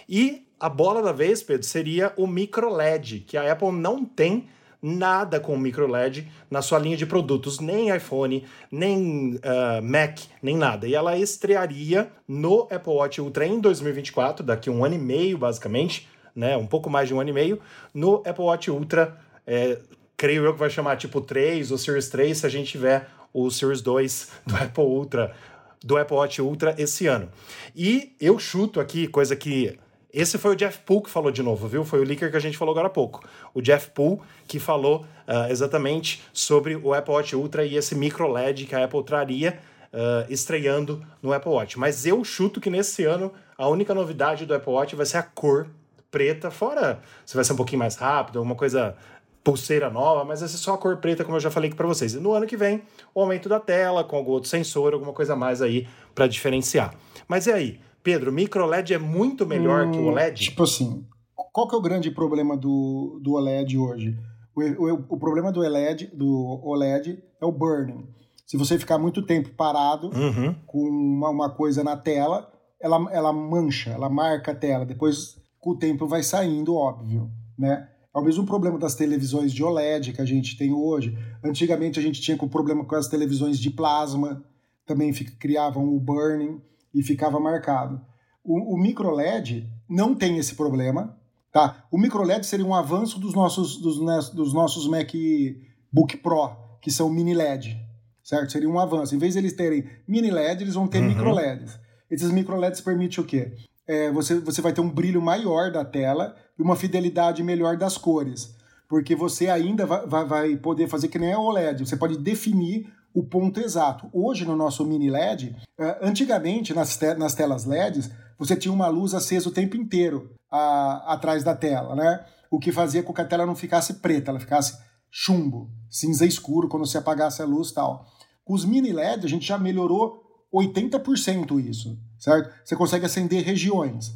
E a bola da vez, Pedro, seria o micro LED, que a Apple não tem nada com micro LED na sua linha de produtos, nem iPhone, nem ah, Mac, nem nada. E ela estrearia no Apple Watch Ultra em 2024, daqui um ano e meio, basicamente, né? Um pouco mais de um ano e meio, no Apple Watch Ultra, é, creio eu que vai chamar tipo 3 ou Series 3, se a gente tiver o Series 2 do Apple Ultra, do Apple Watch Ultra esse ano. E eu chuto aqui, coisa que esse foi o Jeff Poole que falou de novo, viu? Foi o leaker que a gente falou agora há pouco. O Jeff Poole que falou ah, exatamente sobre o Apple Watch Ultra e esse micro LED que a Apple traria ah, estreando no Apple Watch. Mas eu chuto que nesse ano a única novidade do Apple Watch vai ser a cor preta, fora se vai ser um pouquinho mais rápido, alguma coisa pulseira nova, mas vai ser só a cor preta, como eu já falei aqui para vocês. E no ano que vem, o aumento da tela, com algum outro sensor, alguma coisa mais aí para diferenciar. Mas e aí, Pedro, micro LED é muito melhor que o OLED? Tipo assim, qual que é o grande problema do, do OLED hoje? O, o, o problema do OLED, do OLED é o burning. Se você ficar muito tempo parado Uhum. com uma, uma coisa na tela, ela, ela mancha, ela marca a tela. Depois, com o tempo, vai saindo, óbvio, né? É o mesmo problema das televisões de OLED que a gente tem hoje. Antigamente a gente tinha com problema com as televisões de plasma, também criavam o burning e ficava marcado. O, o micro LED não tem esse problema, tá? O micro LED seria um avanço dos nossos, dos, nes- dos nossos MacBook Pro, que são mini LED, certo? Seria um avanço. Em vez de eles terem mini LED, eles vão ter Uhum. micro LEDs. Esses micro LEDs permitem o quê? É, você, você vai ter um brilho maior da tela e uma fidelidade melhor das cores. Porque você ainda vai, vai, vai poder fazer que nem a OLED. Você pode definir o ponto exato. Hoje, no nosso mini LED, eh, antigamente, nas, te- nas telas LEDs, você tinha uma luz acesa o tempo inteiro a- atrás da tela, né? O que fazia com que a tela não ficasse preta, ela ficasse chumbo, cinza escuro, quando você apagasse a luz tal. Com os mini LED, a gente já melhorou 80% isso, certo? Você consegue acender regiões.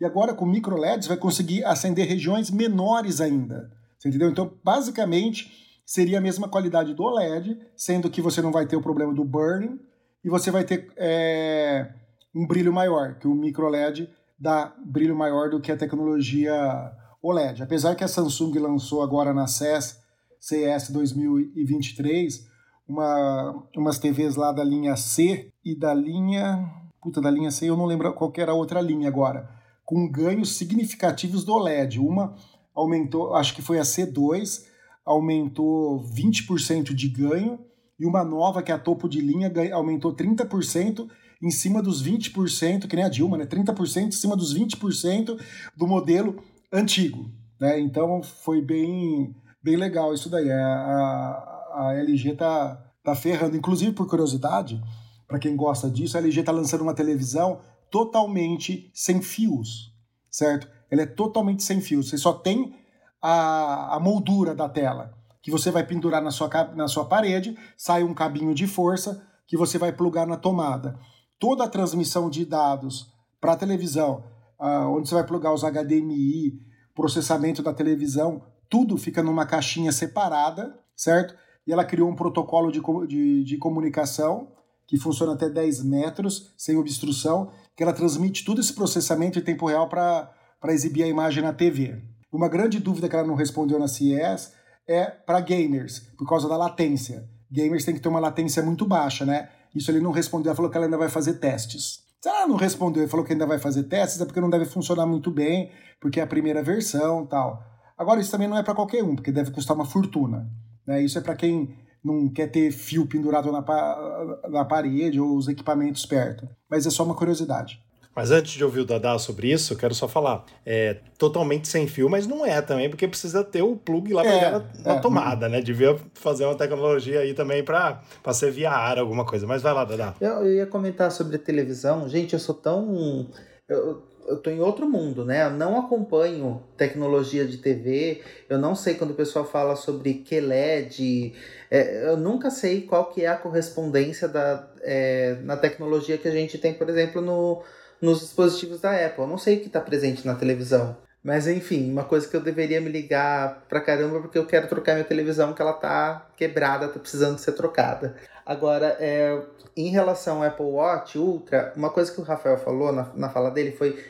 E agora com micro LEDs vai conseguir acender regiões menores ainda. Você entendeu? Então, basicamente, seria a mesma qualidade do OLED, sendo que você não vai ter o problema do burning e você vai ter é, um brilho maior, que o micro LED dá brilho maior do que a tecnologia OLED. Apesar que a Samsung lançou agora na CES, CES 2023, uma, umas TVs lá da linha C e da linha. Puta, da linha C eu não lembro qual era a outra linha agora. Com ganhos significativos do OLED. Uma aumentou, acho que foi a C2, aumentou 20% de ganho, e uma nova, que é a topo de linha, aumentou 30% em cima dos 20%, que nem a Dilma, né? 30% em cima dos 20% do modelo antigo. Né? Então foi bem, bem legal isso daí. A, a, a LG tá, tá ferrando. Inclusive, por curiosidade, para quem gosta disso, a LG tá lançando uma televisão totalmente sem fios, certo? Ela é totalmente sem fios. Você só tem a, a moldura da tela, que você vai pendurar na sua, na sua parede, sai um cabinho de força que você vai plugar na tomada. Toda a transmissão de dados para a televisão, ah, onde você vai plugar os HDMI, processamento da televisão, tudo fica numa caixinha separada, certo? E ela criou um protocolo de, de, de comunicação que funciona até 10 metros, sem obstrução, que ela transmite todo esse processamento em tempo real para exibir a imagem na TV. Uma grande dúvida que ela não respondeu na CES é para gamers, por causa da latência. Gamers tem que ter uma latência muito baixa, né? Isso ele não respondeu, ela falou que ela ainda vai fazer testes. Se ela não respondeu e falou que ainda vai fazer testes, é porque não deve funcionar muito bem, porque é a primeira versão tal. Agora, isso também não é para qualquer um, porque deve custar uma fortuna. Né? Isso é para quem não quer ter fio pendurado na, pa- na parede ou os equipamentos perto. Mas é só uma curiosidade. Mas antes de ouvir o Dadá sobre isso, eu quero só falar. É totalmente sem fio, mas não é também, porque precisa ter o plug lá É, na, na é. tomada, né? Devia fazer uma tecnologia aí também pra, pra ser via ar, alguma coisa. Mas vai lá, Dadá. Eu, eu ia comentar sobre televisão. Gente, eu sou tão. Eu, eu tô em outro mundo, né? Eu não acompanho tecnologia de TV. Eu não sei quando o pessoal fala sobre QLED. É, eu nunca sei qual que é a correspondência da, é, na tecnologia que a gente tem, por exemplo, no, nos dispositivos da Apple. Eu não sei o que está presente na televisão. Mas enfim, uma coisa que eu deveria me ligar pra caramba porque eu quero trocar minha televisão que ela tá quebrada, tá precisando ser trocada. Agora, é, em relação ao Apple Watch Ultra, uma coisa que o Rafael falou na, na fala dele foi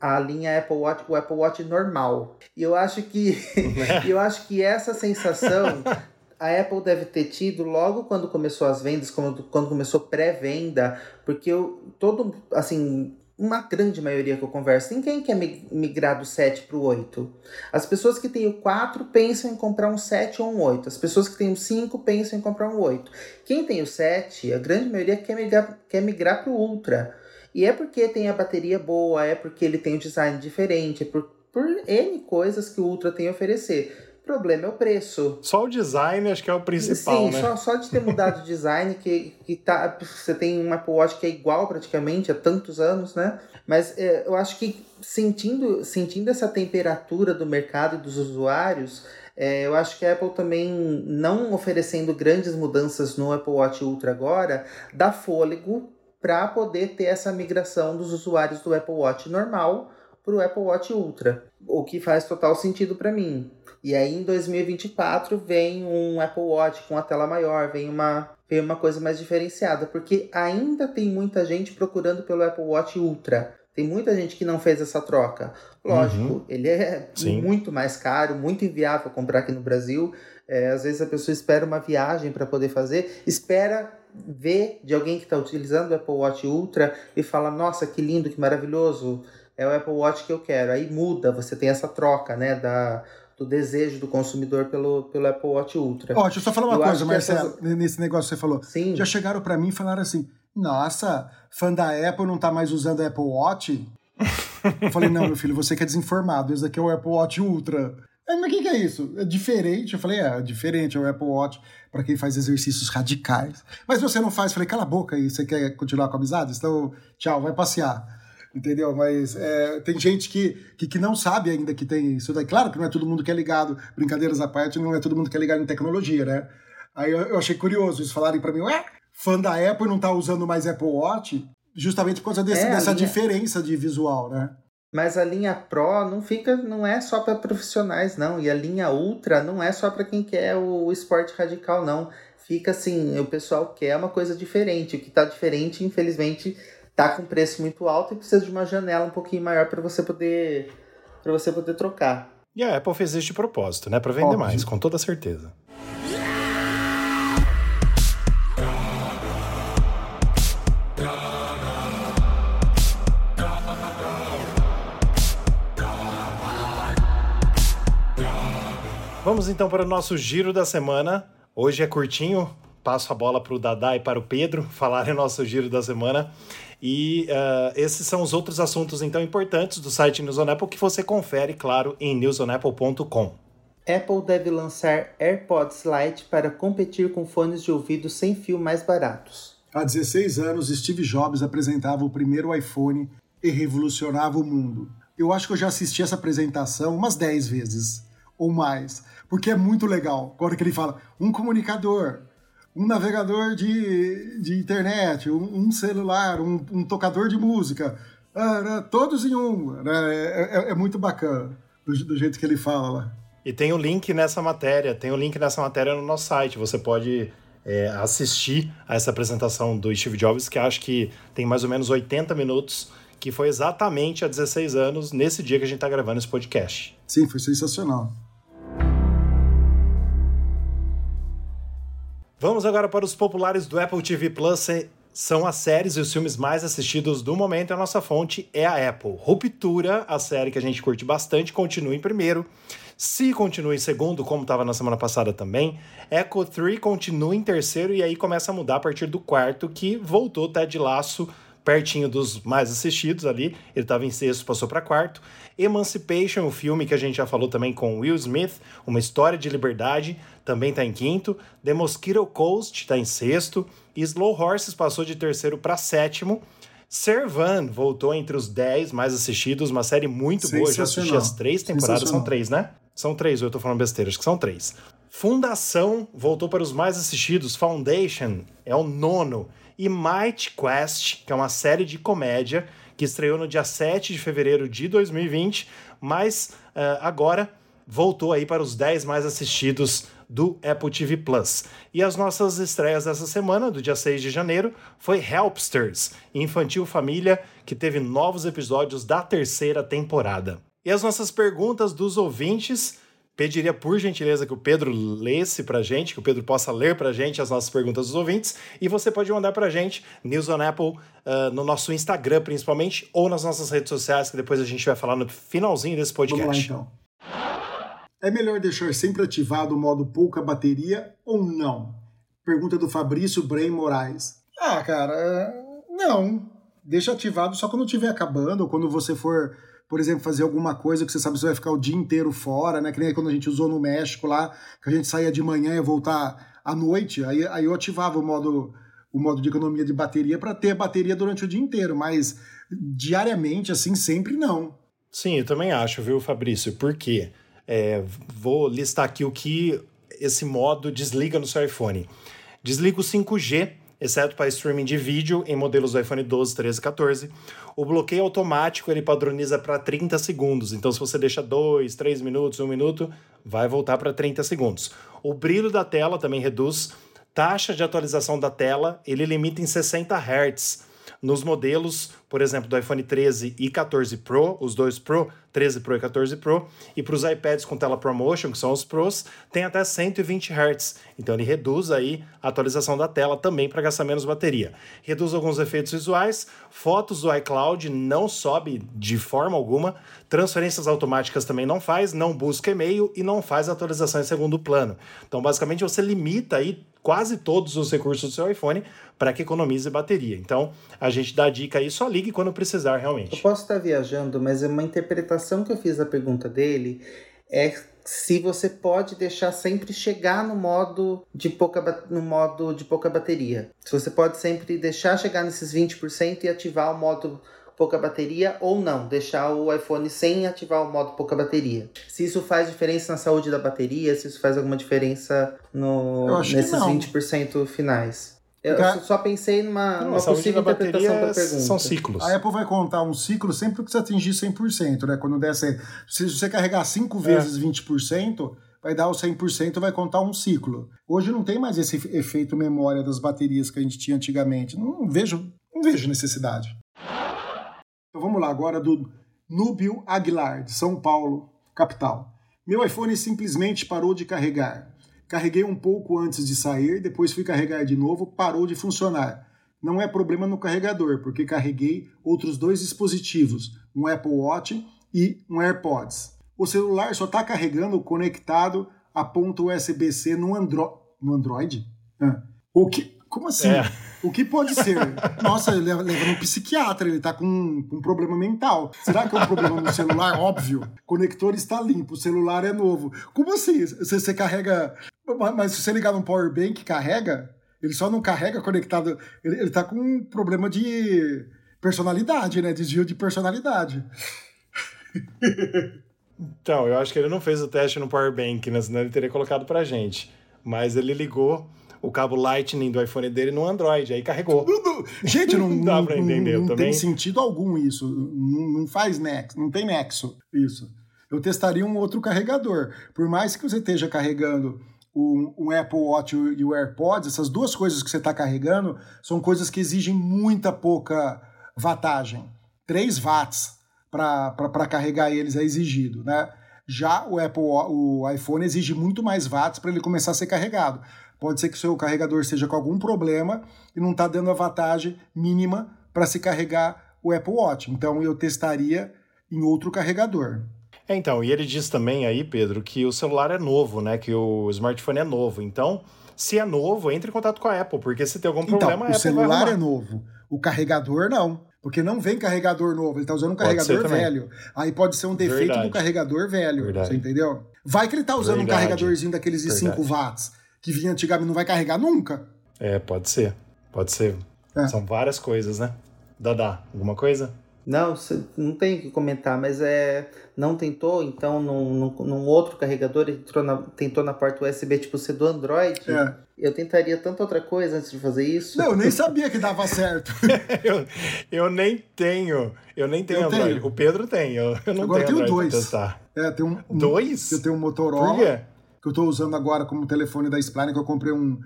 a linha Apple Watch, o Apple Watch normal. E eu acho que eu acho que essa sensação a Apple deve ter tido logo quando começou as vendas, quando, quando começou pré-venda, porque eu, todo, assim, uma grande maioria que eu converso, ninguém quer mi- migrar do 7 para o 8. As pessoas que têm o 4 pensam em comprar um 7 ou um 8. As pessoas que têm o 5 pensam em comprar um 8. Quem tem o 7, a grande maioria quer migrar, quer migrar para o Ultra. E é porque tem a bateria boa, é porque ele tem um design diferente, é por, por N coisas que o Ultra tem a oferecer. O problema é o preço. Só o design acho que é o principal, Sim, né? só, só de ter mudado o design, que, que tá, você tem um Apple Watch que é igual praticamente há tantos anos, né? Mas é, eu acho que sentindo, sentindo essa temperatura do mercado e dos usuários, é, eu acho que a Apple também, não oferecendo grandes mudanças no Apple Watch Ultra agora, dá fôlego para poder ter essa migração dos usuários do Apple Watch normal para o Apple Watch Ultra, o que faz total sentido para mim. E aí em 2024 vem um Apple Watch com a tela maior, vem uma, vem uma coisa mais diferenciada, porque ainda tem muita gente procurando pelo Apple Watch Ultra. Tem muita gente que não fez essa troca. Lógico, uhum. ele é Sim. muito mais caro, muito inviável comprar aqui no Brasil. É, às vezes a pessoa espera uma viagem para poder fazer, espera ver de alguém que está utilizando o Apple Watch Ultra e fala: Nossa, que lindo, que maravilhoso, é o Apple Watch que eu quero. Aí muda, você tem essa troca né, da, do desejo do consumidor pelo, pelo Apple Watch Ultra. Ó, deixa eu só falar uma eu coisa, Marcelo, essas... nesse negócio que você falou. Sim. Já chegaram para mim e falaram assim: Nossa, fã da Apple não tá mais usando Apple Watch? eu falei: Não, meu filho, você que é desinformado, esse aqui é o Apple Watch Ultra. Aí, mas o que, que é isso? É diferente? Eu falei, é, é diferente, é o Apple Watch para quem faz exercícios radicais. Mas você não faz, eu falei, cala a boca aí, você quer continuar com a amizade? Então, tchau, vai passear. Entendeu? Mas é, tem gente que, que, que, não sabe ainda que tem isso daí. Claro que não é todo mundo que é ligado, brincadeiras à parte, não é todo mundo que é ligado em tecnologia, né? Aí eu, eu achei curioso eles falarem para mim, ué, fã da Apple não tá usando mais Apple Watch, justamente por causa desse, é, dessa linha... diferença de visual, né? Mas a linha Pro não fica, não é só para profissionais, não. E a linha Ultra não é só para quem quer o esporte radical, não. Fica assim, o pessoal quer uma coisa diferente. O que está diferente, infelizmente, tá com preço muito alto e precisa de uma janela um pouquinho maior para você poder para você poder trocar. E a Apple fez isso de propósito, né, para vender Óbvio. mais, com toda certeza. Vamos então para o nosso giro da semana. Hoje é curtinho, passo a bola para o Dadá e para o Pedro falarem o nosso giro da semana. E uh, esses são os outros assuntos então importantes do site News on Apple que você confere, claro, em newsonapple.com. Apple deve lançar AirPods Lite para competir com fones de ouvido sem fio mais baratos. Há 16 anos, Steve Jobs apresentava o primeiro iPhone e revolucionava o mundo. Eu acho que eu já assisti essa apresentação umas 10 vezes ou mais. Porque é muito legal. Agora que ele fala um comunicador, um navegador de, de internet, um, um celular, um, um, tocador de música, ah, todos em um. Né? É, é, é, muito bacana do, do, jeito que ele fala lá. E tem o um link nessa matéria, tem o link nessa matéria no nosso site. Você pode é, assistir a essa apresentação do Steve Jobs, que acho que tem mais ou menos 80 minutos, que foi exatamente há 16 anos, nesse dia que a gente está gravando esse podcast. Sim, foi sensacional. Vamos agora para os populares do Apple TV Plus. São as séries e os filmes mais assistidos do momento. A nossa fonte é a Apple. Ruptura, a série que a gente curte bastante, continua em primeiro. Se continua em segundo, como estava na semana passada também. Echo 3 continua em terceiro e aí começa a mudar a partir do quarto, que voltou Ted Laço pertinho dos mais assistidos ali. Ele estava em sexto, passou para quarto. Emancipation, o filme que a gente já falou também com Will Smith, uma história de liberdade, também está em quinto. The Mosquito Coast está em sexto. E Slow Horses passou de terceiro para sétimo. Servan voltou entre os dez mais assistidos, uma série muito boa. Já assisti as três temporadas, são três, né? São três, eu tô falando besteira, acho que são três. Fundação voltou para os mais assistidos. Foundation é o nono e Might Quest, que é uma série de comédia que estreou no dia 7 de fevereiro de 2020, mas uh, agora voltou aí para os 10 mais assistidos do Apple TV Plus. E as nossas estreias dessa semana, do dia 6 de janeiro, foi Helpsters, Infantil Família, que teve novos episódios da terceira temporada. E as nossas perguntas dos ouvintes pediria por gentileza que o Pedro lesse pra gente, que o Pedro possa ler pra gente as nossas perguntas dos ouvintes, e você pode mandar pra gente, News on Apple, uh, no nosso Instagram principalmente, ou nas nossas redes sociais, que depois a gente vai falar no finalzinho desse podcast. Vamos lá, então. É melhor deixar sempre ativado o modo pouca bateria ou não? Pergunta do Fabrício Brem Moraes. Ah, cara, não. Deixa ativado só quando estiver acabando, ou quando você for por exemplo, fazer alguma coisa que você sabe que você vai ficar o dia inteiro fora, né? Que nem quando a gente usou no México lá, que a gente saía de manhã e voltar à noite, aí, aí eu ativava o modo, o modo de economia de bateria para ter bateria durante o dia inteiro, mas diariamente, assim, sempre não. Sim, eu também acho, viu, Fabrício? Por quê? É, vou listar aqui o que esse modo desliga no seu iPhone. Desliga o 5G exceto para streaming de vídeo em modelos do iPhone 12, 13 e 14. O bloqueio automático ele padroniza para 30 segundos. Então, se você deixa 2, 3 minutos, 1 minuto, vai voltar para 30 segundos. O brilho da tela também reduz. Taxa de atualização da tela, ele limita em 60 Hz. Nos modelos, por exemplo, do iPhone 13 e 14 Pro, os dois Pro, 13 Pro e 14 Pro, e para os iPads com tela ProMotion, que são os Pros, tem até 120 Hz. Então ele reduz aí a atualização da tela também para gastar menos bateria. Reduz alguns efeitos visuais, fotos do iCloud não sobe de forma alguma, transferências automáticas também não faz, não busca e-mail e não faz atualização em segundo plano. Então basicamente você limita aí quase todos os recursos do seu iPhone para que economize bateria. Então, a gente dá a dica aí, só ligue quando precisar realmente. Eu posso estar viajando, mas é uma interpretação que eu fiz da pergunta dele é se você pode deixar sempre chegar no modo de pouca, no modo de pouca bateria. Se você pode sempre deixar chegar nesses 20% e ativar o modo pouca bateria ou não, deixar o iPhone sem ativar o modo pouca bateria. Se isso faz diferença na saúde da bateria, se isso faz alguma diferença no, nesses 20% finais. Eu Porque só pensei numa, não, numa possível interpretação da pergunta. São ciclos. A Apple vai contar um ciclo sempre que você atingir 100%, né? Quando der 100%. Se você carregar 5 vezes é. 20%, vai dar o 100%, vai contar um ciclo. Hoje não tem mais esse efeito memória das baterias que a gente tinha antigamente. Não vejo, não vejo necessidade. Então vamos lá agora do Núbio Aguilar, de São Paulo, capital. Meu iPhone simplesmente parou de carregar. Carreguei um pouco antes de sair, depois fui carregar de novo, parou de funcionar. Não é problema no carregador, porque carreguei outros dois dispositivos, um Apple Watch e um AirPods. O celular só está carregando conectado a ponto USB-C no, Andro no Android? Ah. O que? Como assim? É. O que pode ser? Nossa, ele leva, no psiquiatra, ele tá com um, problema mental. Será que é um problema no celular? Óbvio. O conector está limpo, o celular é novo. Como assim? Você, você carrega. Mas se você ligar no power bank, carrega? Ele só não carrega conectado. Ele, ele tá com um problema de personalidade, né? Desvio de personalidade. Então, eu acho que ele não fez o teste no power bank, né? Senão ele teria colocado pra gente. Mas ele ligou o cabo Lightning do iPhone dele no Android, aí carregou. Gente, não, dá para entender não, não tem sentido algum isso. Não, não faz nexo, não tem nexo isso. Eu testaria um outro carregador. Por mais que você esteja carregando o, o, Apple Watch e o AirPods, essas duas coisas que você está carregando são coisas que exigem muita pouca wattagem. 3 watts para carregar eles é exigido, né? Já o Apple, o iPhone exige muito mais watts para ele começar a ser carregado. Pode ser que o seu carregador esteja com algum problema e não está dando a vantagem mínima para se carregar o Apple Watch. Então eu testaria em outro carregador. É, então, e ele diz também aí, Pedro, que o celular é novo, né? Que o smartphone é novo. Então, se é novo, entre em contato com a Apple, porque se tem algum então, problema, Apple o celular é novo. O carregador não. Porque não vem carregador novo, ele está usando um pode carregador velho. Aí pode ser um defeito Verdade. do carregador velho. Verdade. Você entendeu? Vai que ele está usando Verdade. um carregadorzinho daqueles de 5 watts que vinha antigamente não vai carregar nunca? É, pode ser. Pode ser. É. São várias coisas, né? Dada, alguma coisa? Não, não tem que comentar, mas é. Não tentou, então, num, num, num outro carregador, entrou na, tentou na porta USB, tipo, ser do Android. É. Eu tentaria tanta outra coisa antes de fazer isso. Não, eu nem sabia que dava certo. eu, eu nem tenho. Eu nem tenho eu Android. Tenho. O Pedro tem. Eu, eu não Agora tenho eu tenho dois. É, tem um, um, dois? Eu tenho um Motorola. Por quê? Que eu estou usando agora como telefone da Spline, que eu comprei um,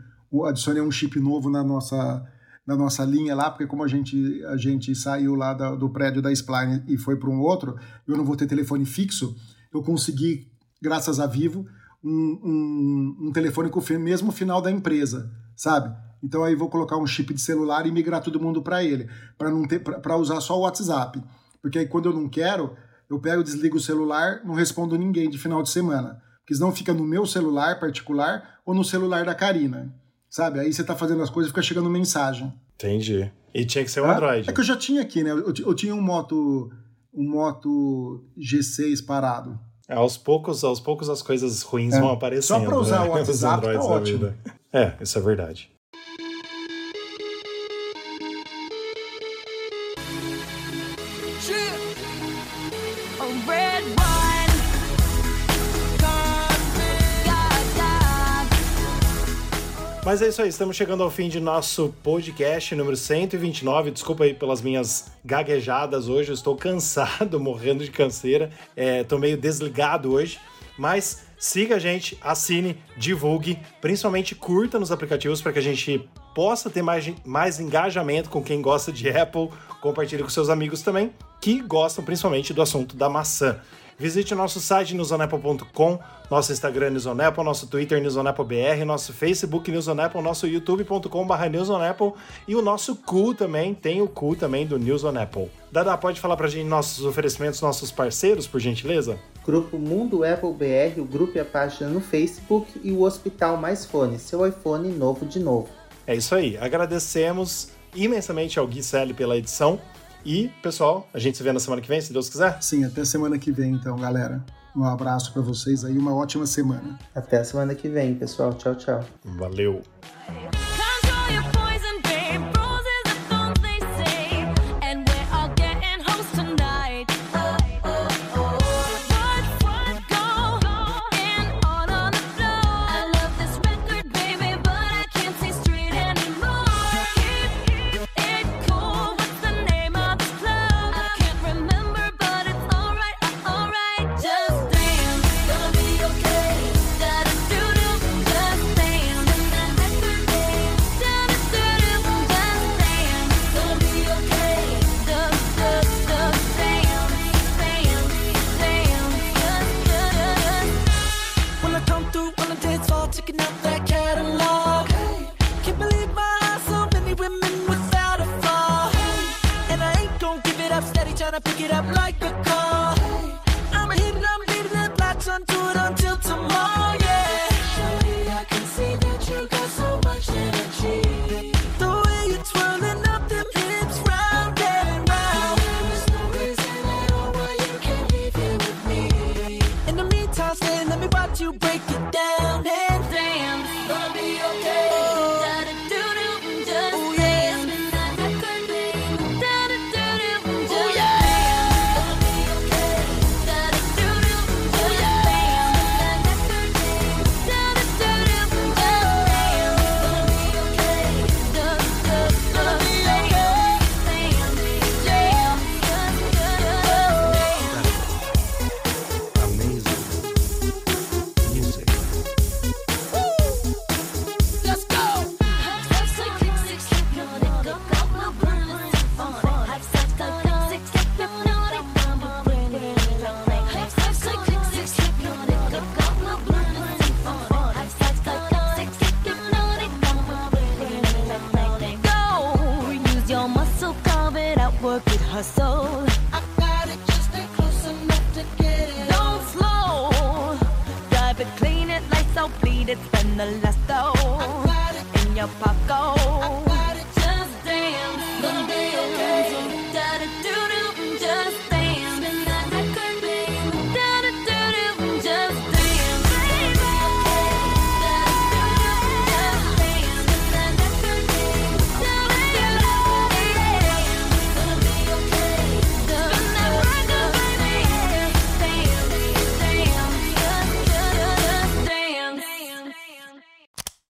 adicionei um chip novo na nossa na nossa linha lá, porque como a gente a gente saiu lá da, do prédio da Spline e foi para um outro, eu não vou ter telefone fixo, eu consegui, graças a Vivo, um, um, um telefone com o mesmo final da empresa, sabe? Então aí vou colocar um chip de celular e migrar todo mundo para ele, para não ter para usar só o WhatsApp, porque aí quando eu não quero, eu pego, desligo o celular, não respondo ninguém de final de semana que senão fica no meu celular particular ou no celular da Karina. Sabe? Aí você tá fazendo as coisas e fica chegando mensagem. Entendi. E tinha que ser um ah, Android. É que eu já tinha aqui, né? Eu, eu tinha um Moto, um Moto G6 parado. É, aos poucos, aos poucos as coisas ruins é. vão aparecendo. Só para usar né? o WhatsApp tá ótimo. É, isso é verdade. Mas é isso aí, estamos chegando ao fim de nosso podcast número 129. Desculpa aí pelas minhas gaguejadas hoje, eu estou cansado, morrendo de canseira. É, tô meio desligado hoje, mas siga a gente, assine, divulgue, principalmente curta nos aplicativos para que a gente possa ter mais, mais engajamento com quem gosta de Apple. Compartilhe com seus amigos também, que gostam principalmente do assunto da maçã. Visite o nosso site newsonapple.com, nosso Instagram newsonapple, nosso Twitter newsonapplebr, nosso Facebook newsonapple, nosso youtube.com.br newsonapple e o nosso cu também, tem o cu também do News on Apple. Dada, pode falar pra gente nossos oferecimentos, nossos parceiros, por gentileza? Grupo Mundo Apple BR, o grupo e a página no Facebook e o Hospital Mais Fone, seu iPhone novo de novo. É isso aí, agradecemos imensamente ao Gui Selle pela edição. E, pessoal, a gente se vê na semana que vem, se Deus quiser. Sim, até semana que vem, então, galera. Um abraço para vocês aí, uma ótima semana. Até a semana que vem, pessoal. Tchau, tchau. Valeu.